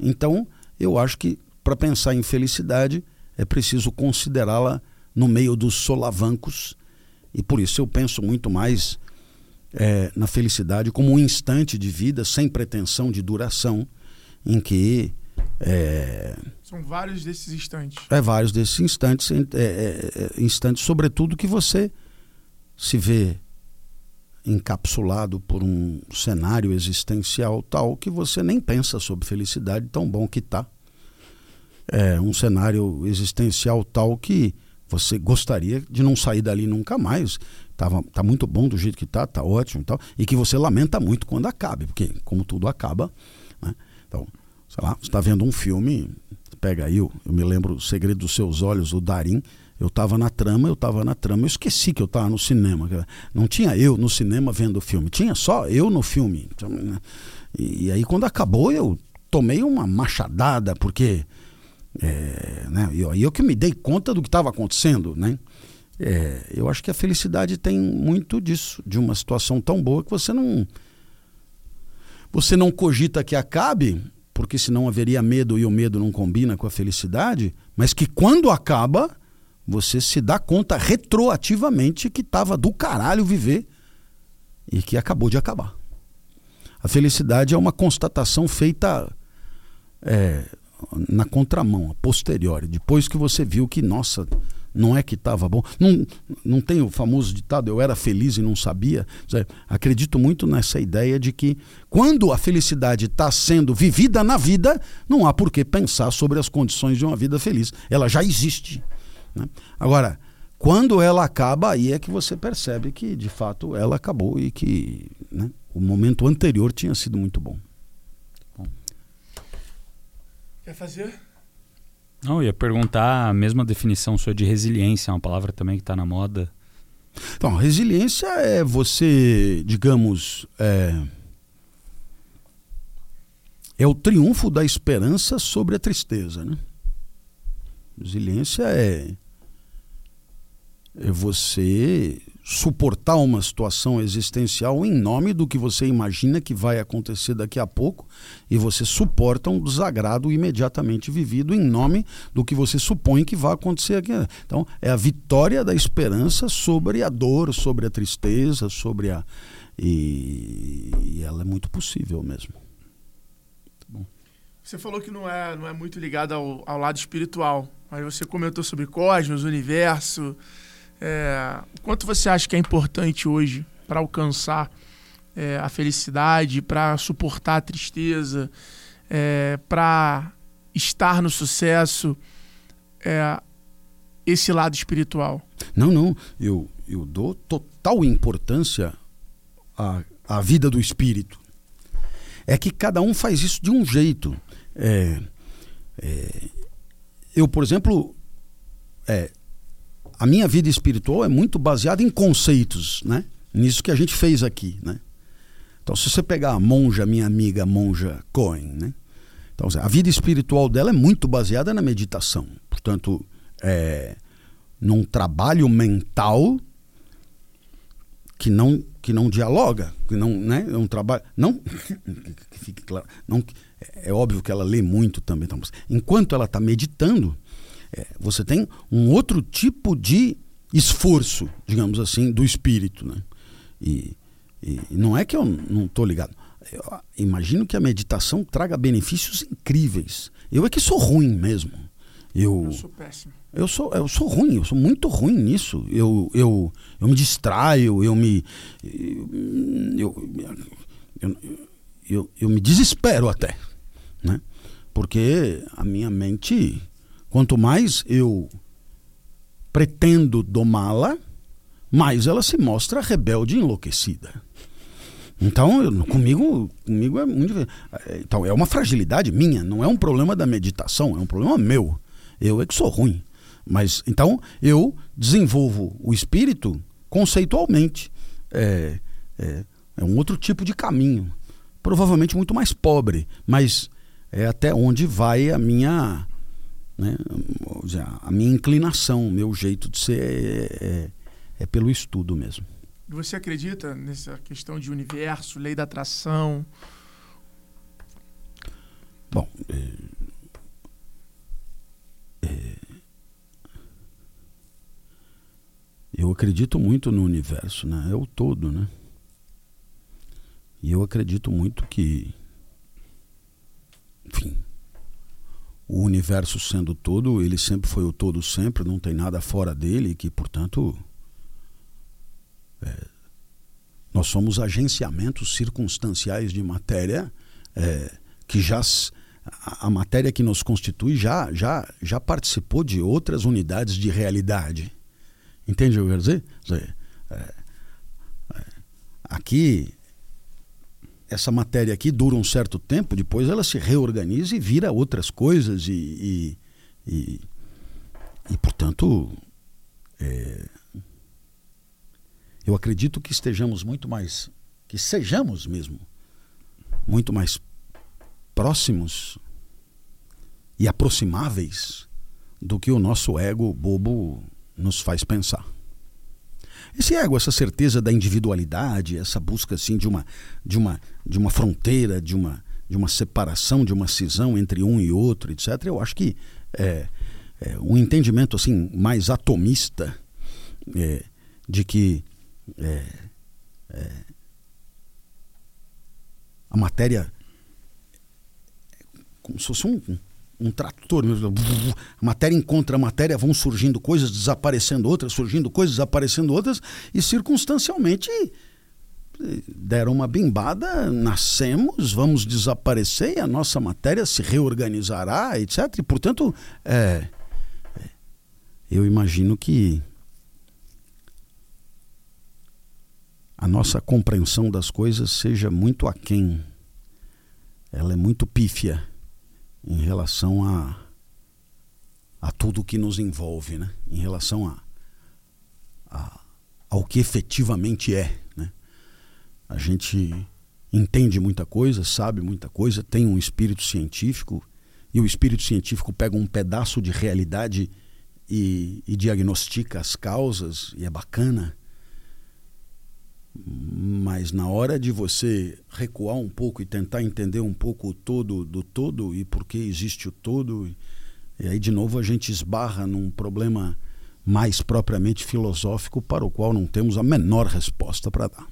Então, eu acho que para pensar em felicidade é preciso considerá-la no meio dos solavancos. E por isso eu penso muito mais é, na felicidade como um instante de vida sem pretensão de duração em que é, são vários desses instantes. é vários desses instantes é, é, é instantes sobretudo que você se vê encapsulado por um cenário existencial tal que você nem pensa sobre felicidade, tão bom que tá. É um cenário existencial tal que Você gostaria de não sair dali nunca mais. Tava, tá muito bom do jeito que tá, tá ótimo e tal. E que você lamenta muito quando acabe, porque como tudo acaba, né? Então, sei lá, você está vendo um filme, pega aí, eu, eu me lembro O Segredo dos Seus Olhos, o Darim. Eu estava na trama, eu estava na trama, eu esqueci que eu estava no cinema. Não tinha eu no cinema vendo o filme, tinha só eu no filme. Então, né? E, e aí quando acabou eu tomei uma machadada, porque é, né, eu, aí eu que me dei conta do que estava acontecendo, né? É, eu acho que a felicidade tem muito disso, de uma situação tão boa que você não você não cogita que acabe, porque senão haveria medo e o medo não combina com a felicidade, mas que quando acaba, você se dá conta retroativamente que estava do caralho viver e que acabou de acabar. A felicidade é uma constatação feita é, na contramão, a posteriori, depois que você viu que, nossa, não é que estava bom. Não, não tem o famoso ditado, eu era feliz e não sabia. Acredito muito nessa ideia de que quando a felicidade está sendo vivida na vida, não há por que pensar sobre as condições de uma vida feliz. Ela já existe. Né? Agora, quando ela acaba, aí é que você percebe que de fato ela acabou e que né, o momento anterior tinha sido muito bom. Quer fazer? Não, eu ia perguntar a mesma definição sua de resiliência, é uma palavra também que está na moda. Então, resiliência é você, digamos, é, é o triunfo da esperança sobre a tristeza, né? Resiliência é, é você suportar uma situação existencial em nome do que você imagina que vai acontecer daqui a pouco e você suporta um desagrado imediatamente vivido em nome do que você supõe que vai acontecer aqui. Então, é a vitória da esperança sobre a dor, sobre a tristeza, sobre a. E, e ela é muito possível mesmo. Você falou que não é, não é muito ligado ao, ao lado espiritual, mas você comentou sobre cosmos, universo. É, quanto você acha que é importante hoje para alcançar é, a felicidade, para suportar a tristeza, é, para estar no sucesso, é, esse lado espiritual? Não, não. Eu, eu dou total importância à, à vida do espírito. É que cada um faz isso de um jeito. É, é, eu, por exemplo, é, a minha vida espiritual é muito baseada em conceitos, né? Nisso que a gente fez aqui, né? Então, se você pegar a monja, minha amiga monja Cohen, né? Então, a vida espiritual dela é muito baseada na meditação. Portanto, é, num trabalho mental que não que não dialoga, que não, né? É um trabalho, não que fique claro, não é óbvio que ela lê muito também. Então, enquanto ela está meditando, é, você tem um outro tipo de esforço, digamos assim, do espírito. Né? E, e não é que eu não estou ligado. Eu imagino que a meditação traga benefícios incríveis. Eu é que sou ruim mesmo. Eu, eu sou péssimo. Eu sou, eu sou ruim, eu sou muito ruim nisso. Eu, eu, eu me distraio, eu me. Eu, eu, eu, eu me desespero até. Né? Porque a minha mente Quanto mais eu pretendo domá-la, mais ela se mostra rebelde e enlouquecida. Então, eu, comigo, comigo é muito. Então, é uma fragilidade minha, não é um problema da meditação, é um problema meu. Eu é que sou ruim. Mas, então, eu desenvolvo o espírito conceitualmente. É, é, é um outro tipo de caminho. Provavelmente muito mais pobre, mas é até onde vai a minha né? A minha inclinação, o meu jeito de ser é, é, é pelo estudo mesmo. Você acredita nessa questão de universo, lei da atração? Bom, é, é, eu acredito muito no universo, né? É o todo, né? E eu acredito muito que, enfim, o universo sendo todo, ele sempre foi o todo sempre, não tem nada fora dele, que, portanto, é, nós somos agenciamentos circunstanciais de matéria é, que já a, matéria que nos constitui já, já, já participou de outras unidades de realidade. Entende o que eu quero dizer? dizer é, é, aqui, essa matéria aqui dura um certo tempo, depois ela se reorganiza e vira outras coisas e, e, e, e portanto, é, eu acredito que estejamos muito mais, que sejamos mesmo, muito mais próximos e aproximáveis do que o nosso ego bobo nos faz pensar. Esse ego, essa certeza da individualidade, essa busca assim de uma de uma de uma fronteira, de uma de uma separação, de uma cisão entre um e outro, etc. Eu acho que é, é um entendimento assim mais atomista é, de que é, é a matéria como se fosse um, um trator. Né? Matéria encontra matéria, vão surgindo coisas, desaparecendo outras, surgindo coisas, desaparecendo outras, e circunstancialmente deram uma bimbada, nascemos, vamos desaparecer e a nossa matéria se reorganizará, etc. E, portanto, é, eu imagino que a nossa compreensão das coisas seja muito aquém. Ela é muito pífia em relação a, a tudo que nos envolve, né? em relação a, a, ao que efetivamente é. Né? A gente entende muita coisa, sabe muita coisa, tem um espírito científico, e o espírito científico pega um pedaço de realidade e, e diagnostica as causas, e é bacana. Mas na hora de você recuar um pouco e tentar entender um pouco o todo do todo e por que existe o todo, e aí de novo a gente esbarra num problema mais propriamente filosófico para o qual não temos a menor resposta para dar.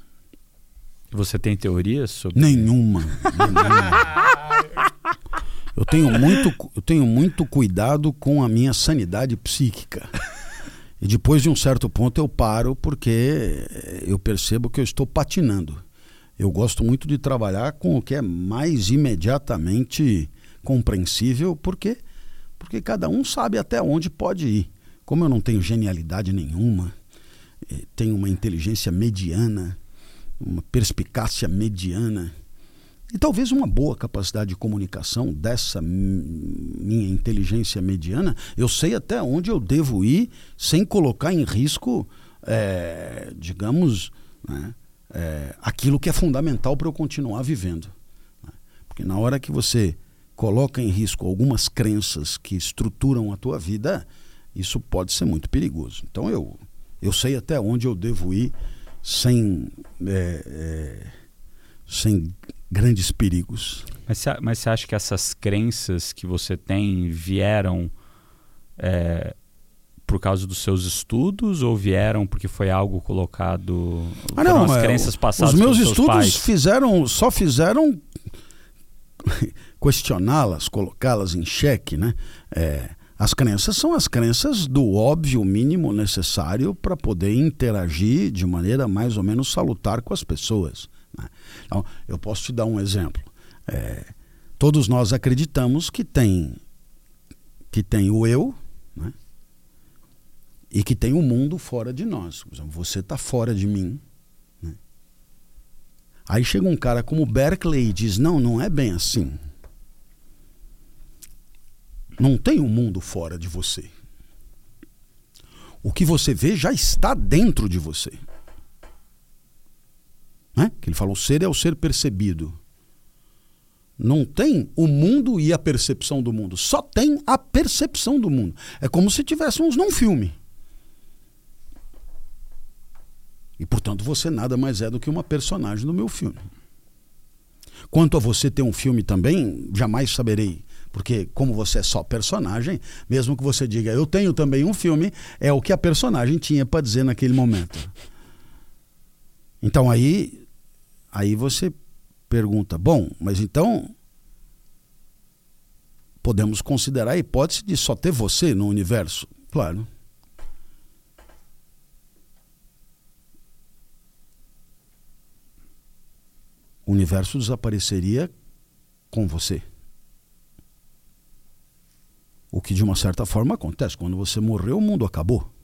Você tem teorias sobre Nenhuma. nenhuma. Eu tenho muito, eu tenho muito cuidado com a minha sanidade psíquica. E depois de um certo ponto eu paro porque eu percebo que eu estou patinando. Eu gosto muito de trabalhar com o que é mais imediatamente compreensível, porque porque cada um sabe até onde pode ir. Como eu não tenho genialidade nenhuma, eh, tenho uma inteligência mediana, uma perspicácia mediana, e talvez uma boa capacidade de comunicação dessa minha inteligência mediana, eu sei até onde eu devo ir sem colocar em risco, é, digamos, né, é, aquilo que é fundamental para eu continuar vivendo. Né? Porque na hora que você coloca em risco algumas crenças que estruturam a tua vida, isso pode ser muito perigoso. Então eu, eu sei até onde eu devo ir sem, é, sem grandes perigos. Mas você, mas você acha que essas crenças que você tem vieram é, por causa dos seus estudos ou vieram porque foi algo colocado ah, não, as é, crenças passadas Os meus estudos pais? fizeram só fizeram questioná-las, colocá-las em xeque, né? É, as crenças são as crenças do óbvio mínimo necessário para poder interagir de maneira mais ou menos salutar com as pessoas. Então, eu posso te dar um exemplo. É, todos nós acreditamos que tem, que tem o eu né? e que tem o mundo fora de nós. Você está fora de mim. Né? Aí chega um cara como Berkeley e diz: não, não é bem assim. Não tem um mundo fora de você. O que você vê já está dentro de você. Né? Que ele falou: o ser é o ser percebido. Não tem o mundo e a percepção do mundo, só tem a percepção do mundo. É como se tivéssemos num filme. E portanto você nada mais é do que uma personagem do meu filme. Quanto a você ter um filme também, jamais saberei. Porque, como você é só personagem, mesmo que você diga eu tenho também um filme, é o que a personagem tinha para dizer naquele momento. Então aí Aí você pergunta: bom, mas então podemos considerar a hipótese de só ter você no universo? Claro. O universo desapareceria com você. que de uma certa forma acontece. Quando você morreu, o mundo acabou.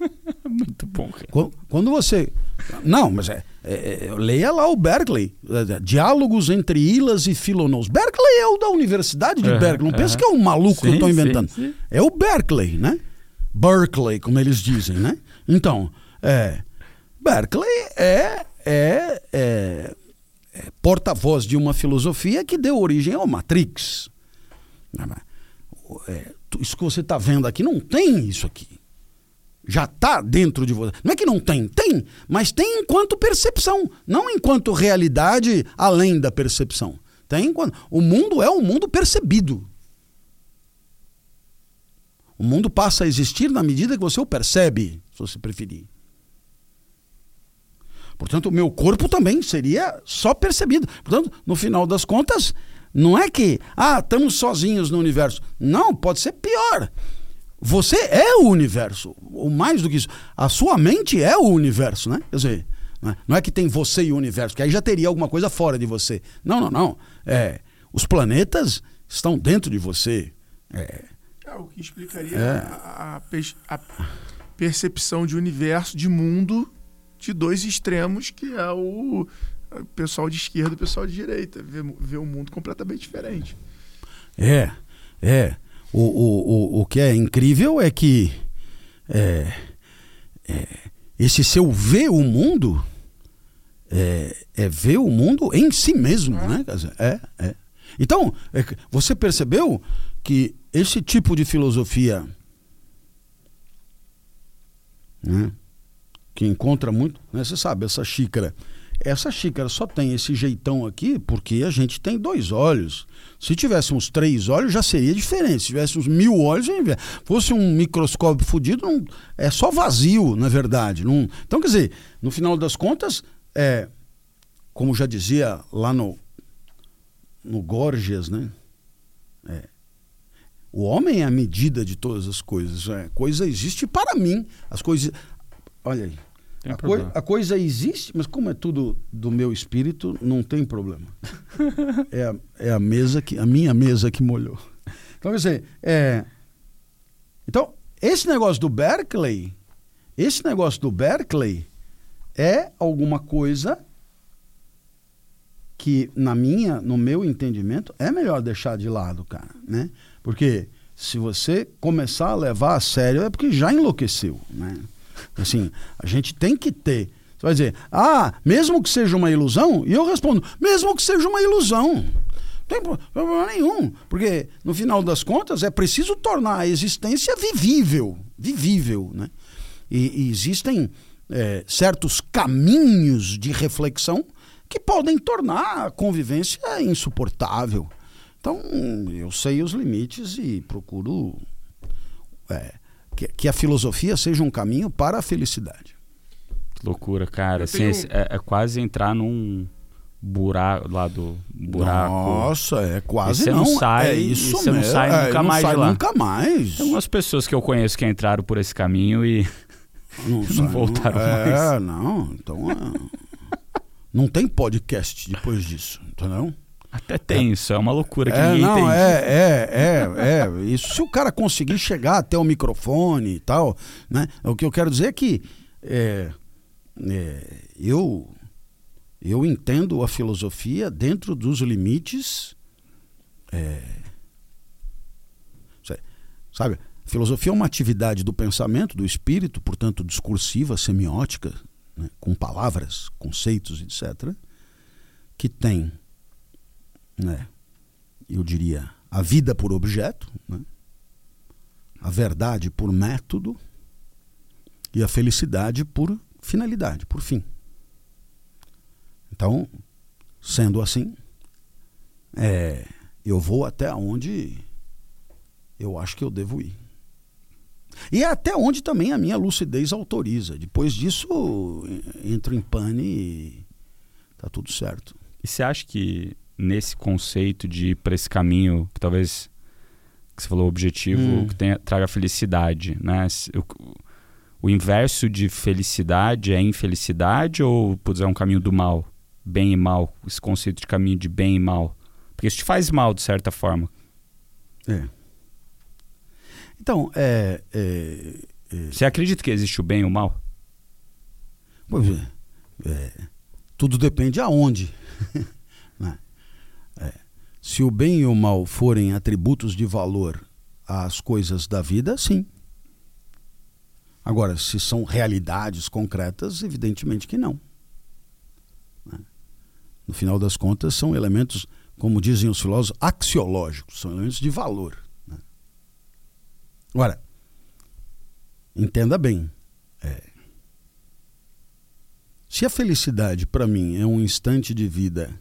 Muito bom, cara. Quando você. Não, mas é, é, é, leia lá o Berkeley. É, é, Diálogos entre Ilas e Filonous. Berkeley é o da Universidade de Berkeley. Não pensa que é um maluco sim, que eu estou inventando. Sim, sim. É o Berkeley, né? Berkeley, como eles dizem, né? Então, é, Berkeley é, é, é, é porta-voz de uma filosofia que deu origem ao Matrix. É, isso que você está vendo aqui não tem isso aqui já está dentro de você. Não é que não tem, tem, mas tem enquanto percepção, não enquanto realidade além da percepção. Tem enquanto... O mundo é um mundo percebido. O mundo passa a existir na medida que você o percebe, se você preferir. Portanto, o meu corpo também seria só percebido. Portanto, no final das contas, não é que, ah, estamos sozinhos no universo. Não, pode ser pior. Você é o universo, ou mais do que isso, a sua mente é o universo, né? Quer dizer, é? não é que tem você e o universo, que aí já teria alguma coisa fora de você. Não, não, não. É, os planetas estão dentro de você. É, é o que explicaria é. a, a, a, percepção de universo, de mundo, de dois extremos, que é o pessoal de esquerda e o pessoal de direita. Vê, vê um mundo completamente diferente. É, é. O, o, o, o que é incrível é que é, é, esse seu ver o mundo é, é, ver o mundo em si mesmo, é. né? É, é. Então, é você percebeu que esse tipo de filosofia né, que encontra muito, né, você sabe, essa xícara essa xícara só tem esse jeitão aqui porque a gente tem dois olhos. Se tivéssemos três olhos, já seria diferente. Se tivéssemos mil olhos, fosse um microscópio fodido, não, é só vazio, na verdade. Não, então, quer dizer, no final das contas, é, como já dizia lá no, no Gorgias, né? É, o homem é a medida de todas as coisas. É, coisa existe para mim. As coisas. Olha aí. A, coi a, coisa existe, mas como é tudo do meu espírito, não tem problema. é, a, é a mesa que a minha mesa que molhou. Então, quer dizer, é, então esse negócio do Berkeley, esse negócio do Berkeley é alguma coisa que na minha, no meu entendimento, é melhor deixar de lado, cara, né? Porque se você começar a levar a sério é porque já enlouqueceu, né? Assim, a gente tem que ter. Você vai dizer, ah, mesmo que seja uma ilusão? E eu respondo, mesmo que seja uma ilusão. Não tem problema nenhum. Porque, no final das contas, é preciso tornar a existência vivível. Vivível. Né? E, e existem é, certos caminhos de reflexão que podem tornar a convivência insuportável. Então, eu sei os limites e procuro é, que, que a filosofia seja um caminho para a felicidade. Que loucura, cara. Assim, tenho... é, é, quase entrar num buraco lá do buraco. Nossa, é quase você não. não sai, é isso você mesmo. não sai é, nunca não mais sai lá. Nunca mais. Tem algumas pessoas que eu conheço que entraram por esse caminho e não, não voltaram é, mais. É, não. Então, é... não tem podcast depois disso, entendeu? Até tem, é. isso é uma loucura que é, ninguém não, entende. É, é, é, é. Isso se o cara conseguir chegar até o microfone e tal, né? O que eu quero dizer é que é, é, eu, eu entendo a filosofia dentro dos limites. É, sabe? Filosofia é uma atividade do pensamento, do espírito, portanto discursiva, semiótica, né? com palavras, conceitos, etc., que tem né, eu diria, a vida por objeto, né, a verdade por método e a felicidade por finalidade, por fim. Então, sendo assim, é, eu vou até onde eu acho que eu devo ir. E é até onde também a minha lucidez autoriza. Depois disso, entro em pane e tá tudo certo. E você acha que nesse conceito de ir para esse caminho que talvez que você falou objetivo hum. que tenha, traga felicidade, né? O, o, inverso de felicidade é infelicidade ou putz, é um caminho do mal? bem e mal, esse conceito de caminho de bem e mal? Porque isso te faz mal, de certa forma. É. Então, é, é, é... Você acredita que existe o bem e o mal? Pois é. é tudo depende aonde. Se o bem e o mal forem atributos de valor às coisas da vida, sim. Agora, se são realidades concretas, evidentemente que não. Né? No final das contas, são elementos, como dizem os filósofos, axiológicos, são elementos de valor. Né? Agora, entenda bem. É, se a felicidade, para mim, é um instante de vida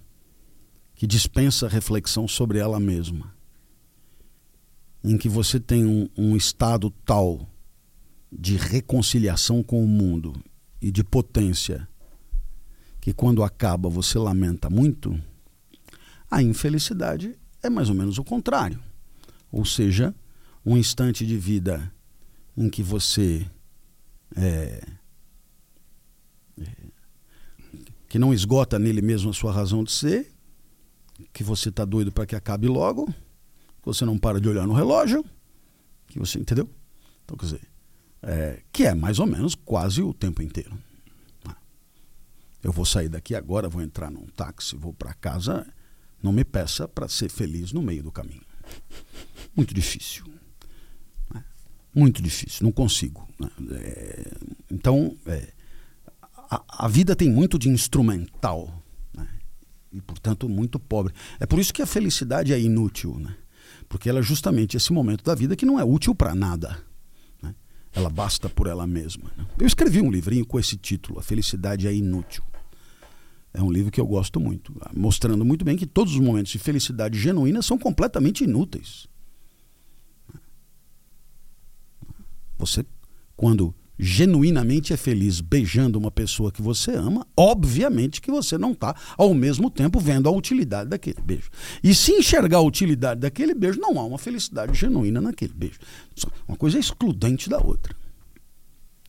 que dispensa reflexão sobre ela mesma, em que você tem um, um estado tal de reconciliação com o mundo e de potência que quando acaba você lamenta muito, a infelicidade é mais ou menos o contrário. Ou seja, um instante de vida em que você é, é, que não esgota nele mesmo a sua razão de ser, que você está doido para que acabe logo, que você não para de olhar no relógio, que você entendeu? Então quer dizer, é, que é mais ou menos quase o tempo inteiro. Eu vou sair daqui agora, vou entrar num táxi, vou para casa. Não me peça para ser feliz no meio do caminho. Muito difícil. Né? Muito difícil, não consigo. Né? É, então, é, a, a, vida tem muito de instrumental? E, portanto, muito pobre. É por isso que a felicidade é inútil, né? porque ela é justamente esse momento da vida que não é útil para nada. Ela basta por ela mesma. Eu escrevi um livrinho com esse título, A Felicidade é Inútil. É um livro que eu gosto muito, mostrando muito bem que todos os momentos de felicidade genuína são completamente inúteis. Você, quando genuinamente é feliz beijando uma pessoa que você ama, obviamente que você não está ao mesmo tempo vendo a utilidade daquele beijo. E se enxergar a utilidade daquele beijo, não há uma felicidade genuína naquele beijo. Uma coisa é excludente da outra.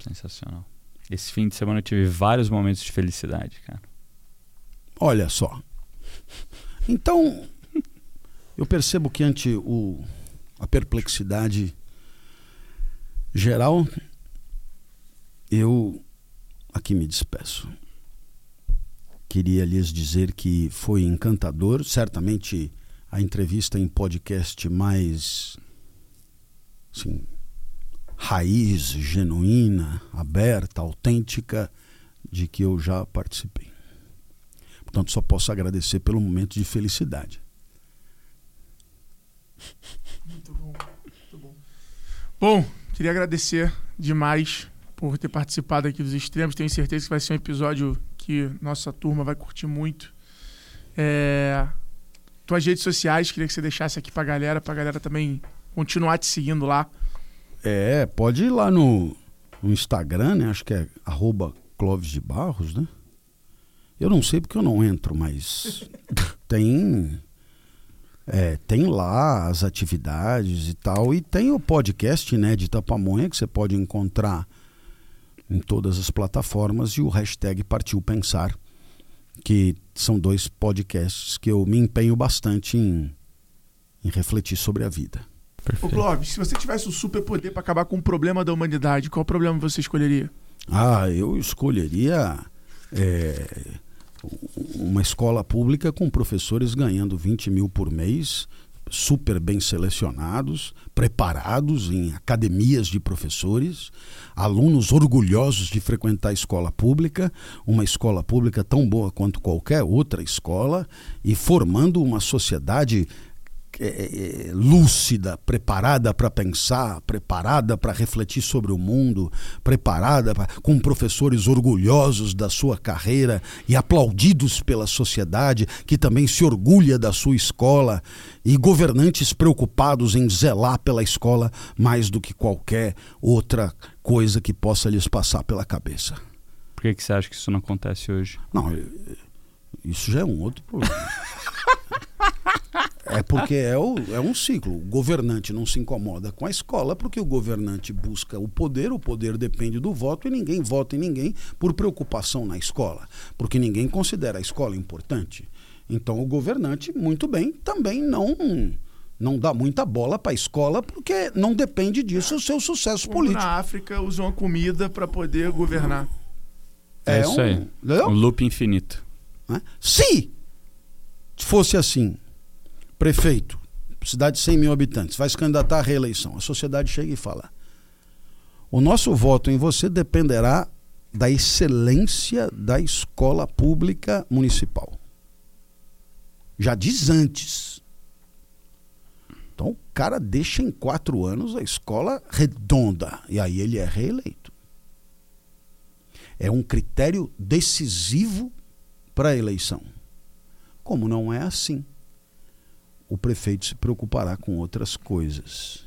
Sensacional. Esse fim de semana eu tive vários momentos de felicidade, cara. Olha só. Então, eu percebo que ante o, a perplexidade geral, eu aqui me despeço. Queria lhes dizer que foi encantador, certamente a entrevista em podcast mais assim, raiz, genuína, aberta, autêntica de que eu já participei. Portanto, só posso agradecer pelo momento de felicidade. Muito bom, muito bom. Bom, queria agradecer demais por ter participado aqui dos extremos. Tenho certeza que vai ser um episódio que nossa turma vai curtir muito. É... Tuas redes sociais, queria que você deixasse aqui pra galera, pra galera também continuar te seguindo lá. É, pode ir lá no, no Instagram, né? Acho que é arroba Clóvis de Barros, né? Eu não sei porque eu não entro, mas tem é, tem lá as atividades e tal. E tem o podcast né, de Tapamonha que você pode encontrar em todas as plataformas e o hashtag Partiu Pensar, que são dois podcasts que eu me empenho bastante em, em refletir sobre a vida. Perfeito. Ô Clóvis, se você tivesse o superpoder para acabar com um problema da humanidade, qual problema você escolheria? Ah, eu escolheria é, uma escola pública com professores ganhando 20 mil por mês super bem selecionados, preparados em academias de professores, alunos orgulhosos de frequentar a escola pública, uma escola pública tão boa quanto qualquer outra escola, e formando uma sociedade é, é, é, lúcida, preparada para pensar, preparada para refletir sobre o mundo, preparada pra, com professores orgulhosos da sua carreira e aplaudidos pela sociedade, que também se orgulha da sua escola, e governantes preocupados em zelar pela escola mais do que qualquer outra coisa que possa lhes passar pela cabeça. Por que, que você acha que isso não acontece hoje? Não, isso já é um outro problema. É porque é, o, é um ciclo. O governante não se incomoda com a escola porque o governante busca o poder, o poder depende do voto e ninguém vota em ninguém por preocupação na escola, porque ninguém considera a escola importante. Então o governante, muito bem, também não não dá muita bola para a escola porque não depende disso o seu sucesso Como político. Na África usam a comida para poder governar. É, É isso um- aí. entendeu? Um loop infinito. né? Se fosse assim, prefeito, cidade de 100 mil habitantes, vai se candidatar à reeleição, a sociedade chega e fala: o nosso voto em você dependerá da excelência da escola pública municipal. Já diz antes. Então o cara deixa em quatro anos a escola redonda e aí ele é reeleito. É um critério decisivo para a eleição. Como não é assim, o prefeito se preocupará com outras coisas.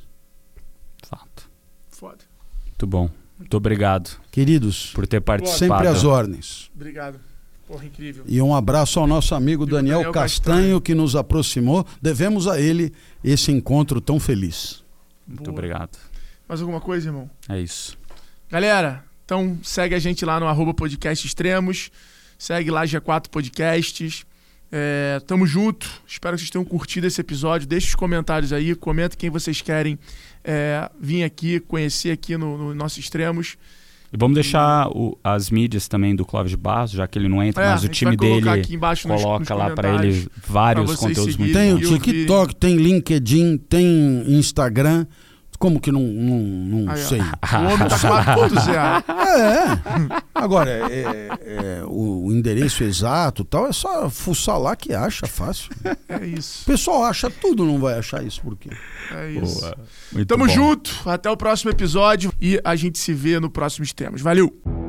Fato. Foda. Muito bom. Muito obrigado Queridos, por ter participado. sempre às ordens. Obrigado. Porra, incrível. E um abraço ao nosso amigo Amigo Daniel, Daniel Castanho, Castanho. que nos aproximou. Devemos a ele esse encontro tão feliz. Muito Boa. obrigado. Mais alguma coisa, irmão? É isso. Galera, então segue a gente lá no arroba podcast extremos. Segue lá G4 Podcasts. É, tamo junto. Espero que vocês tenham curtido esse episódio. Deixe os comentários aí. Comenta quem vocês querem é, vir aqui, conhecer aqui no, no nosso Extremos. E vamos deixar o- as mídias também do Clóvis de Barros, já que ele não entra, É, mas o time dele aqui embaixo nos- nos coloca lá para ele vários conteúdos muito seguirem. Tem o TikTok, tem LinkedIn, tem Instagram. Como que não, não, não Aí, ó. sei? O homem tá 4.0. É. Agora, é, é, o, o endereço exato e tal, é só fuçar lá que acha fácil. É O isso. pessoal acha tudo, não vai achar isso por quê? É isso. Boa. Muito Tamo bom. junto. Até o próximo episódio. E a gente se vê no próximo Extremos. Valeu!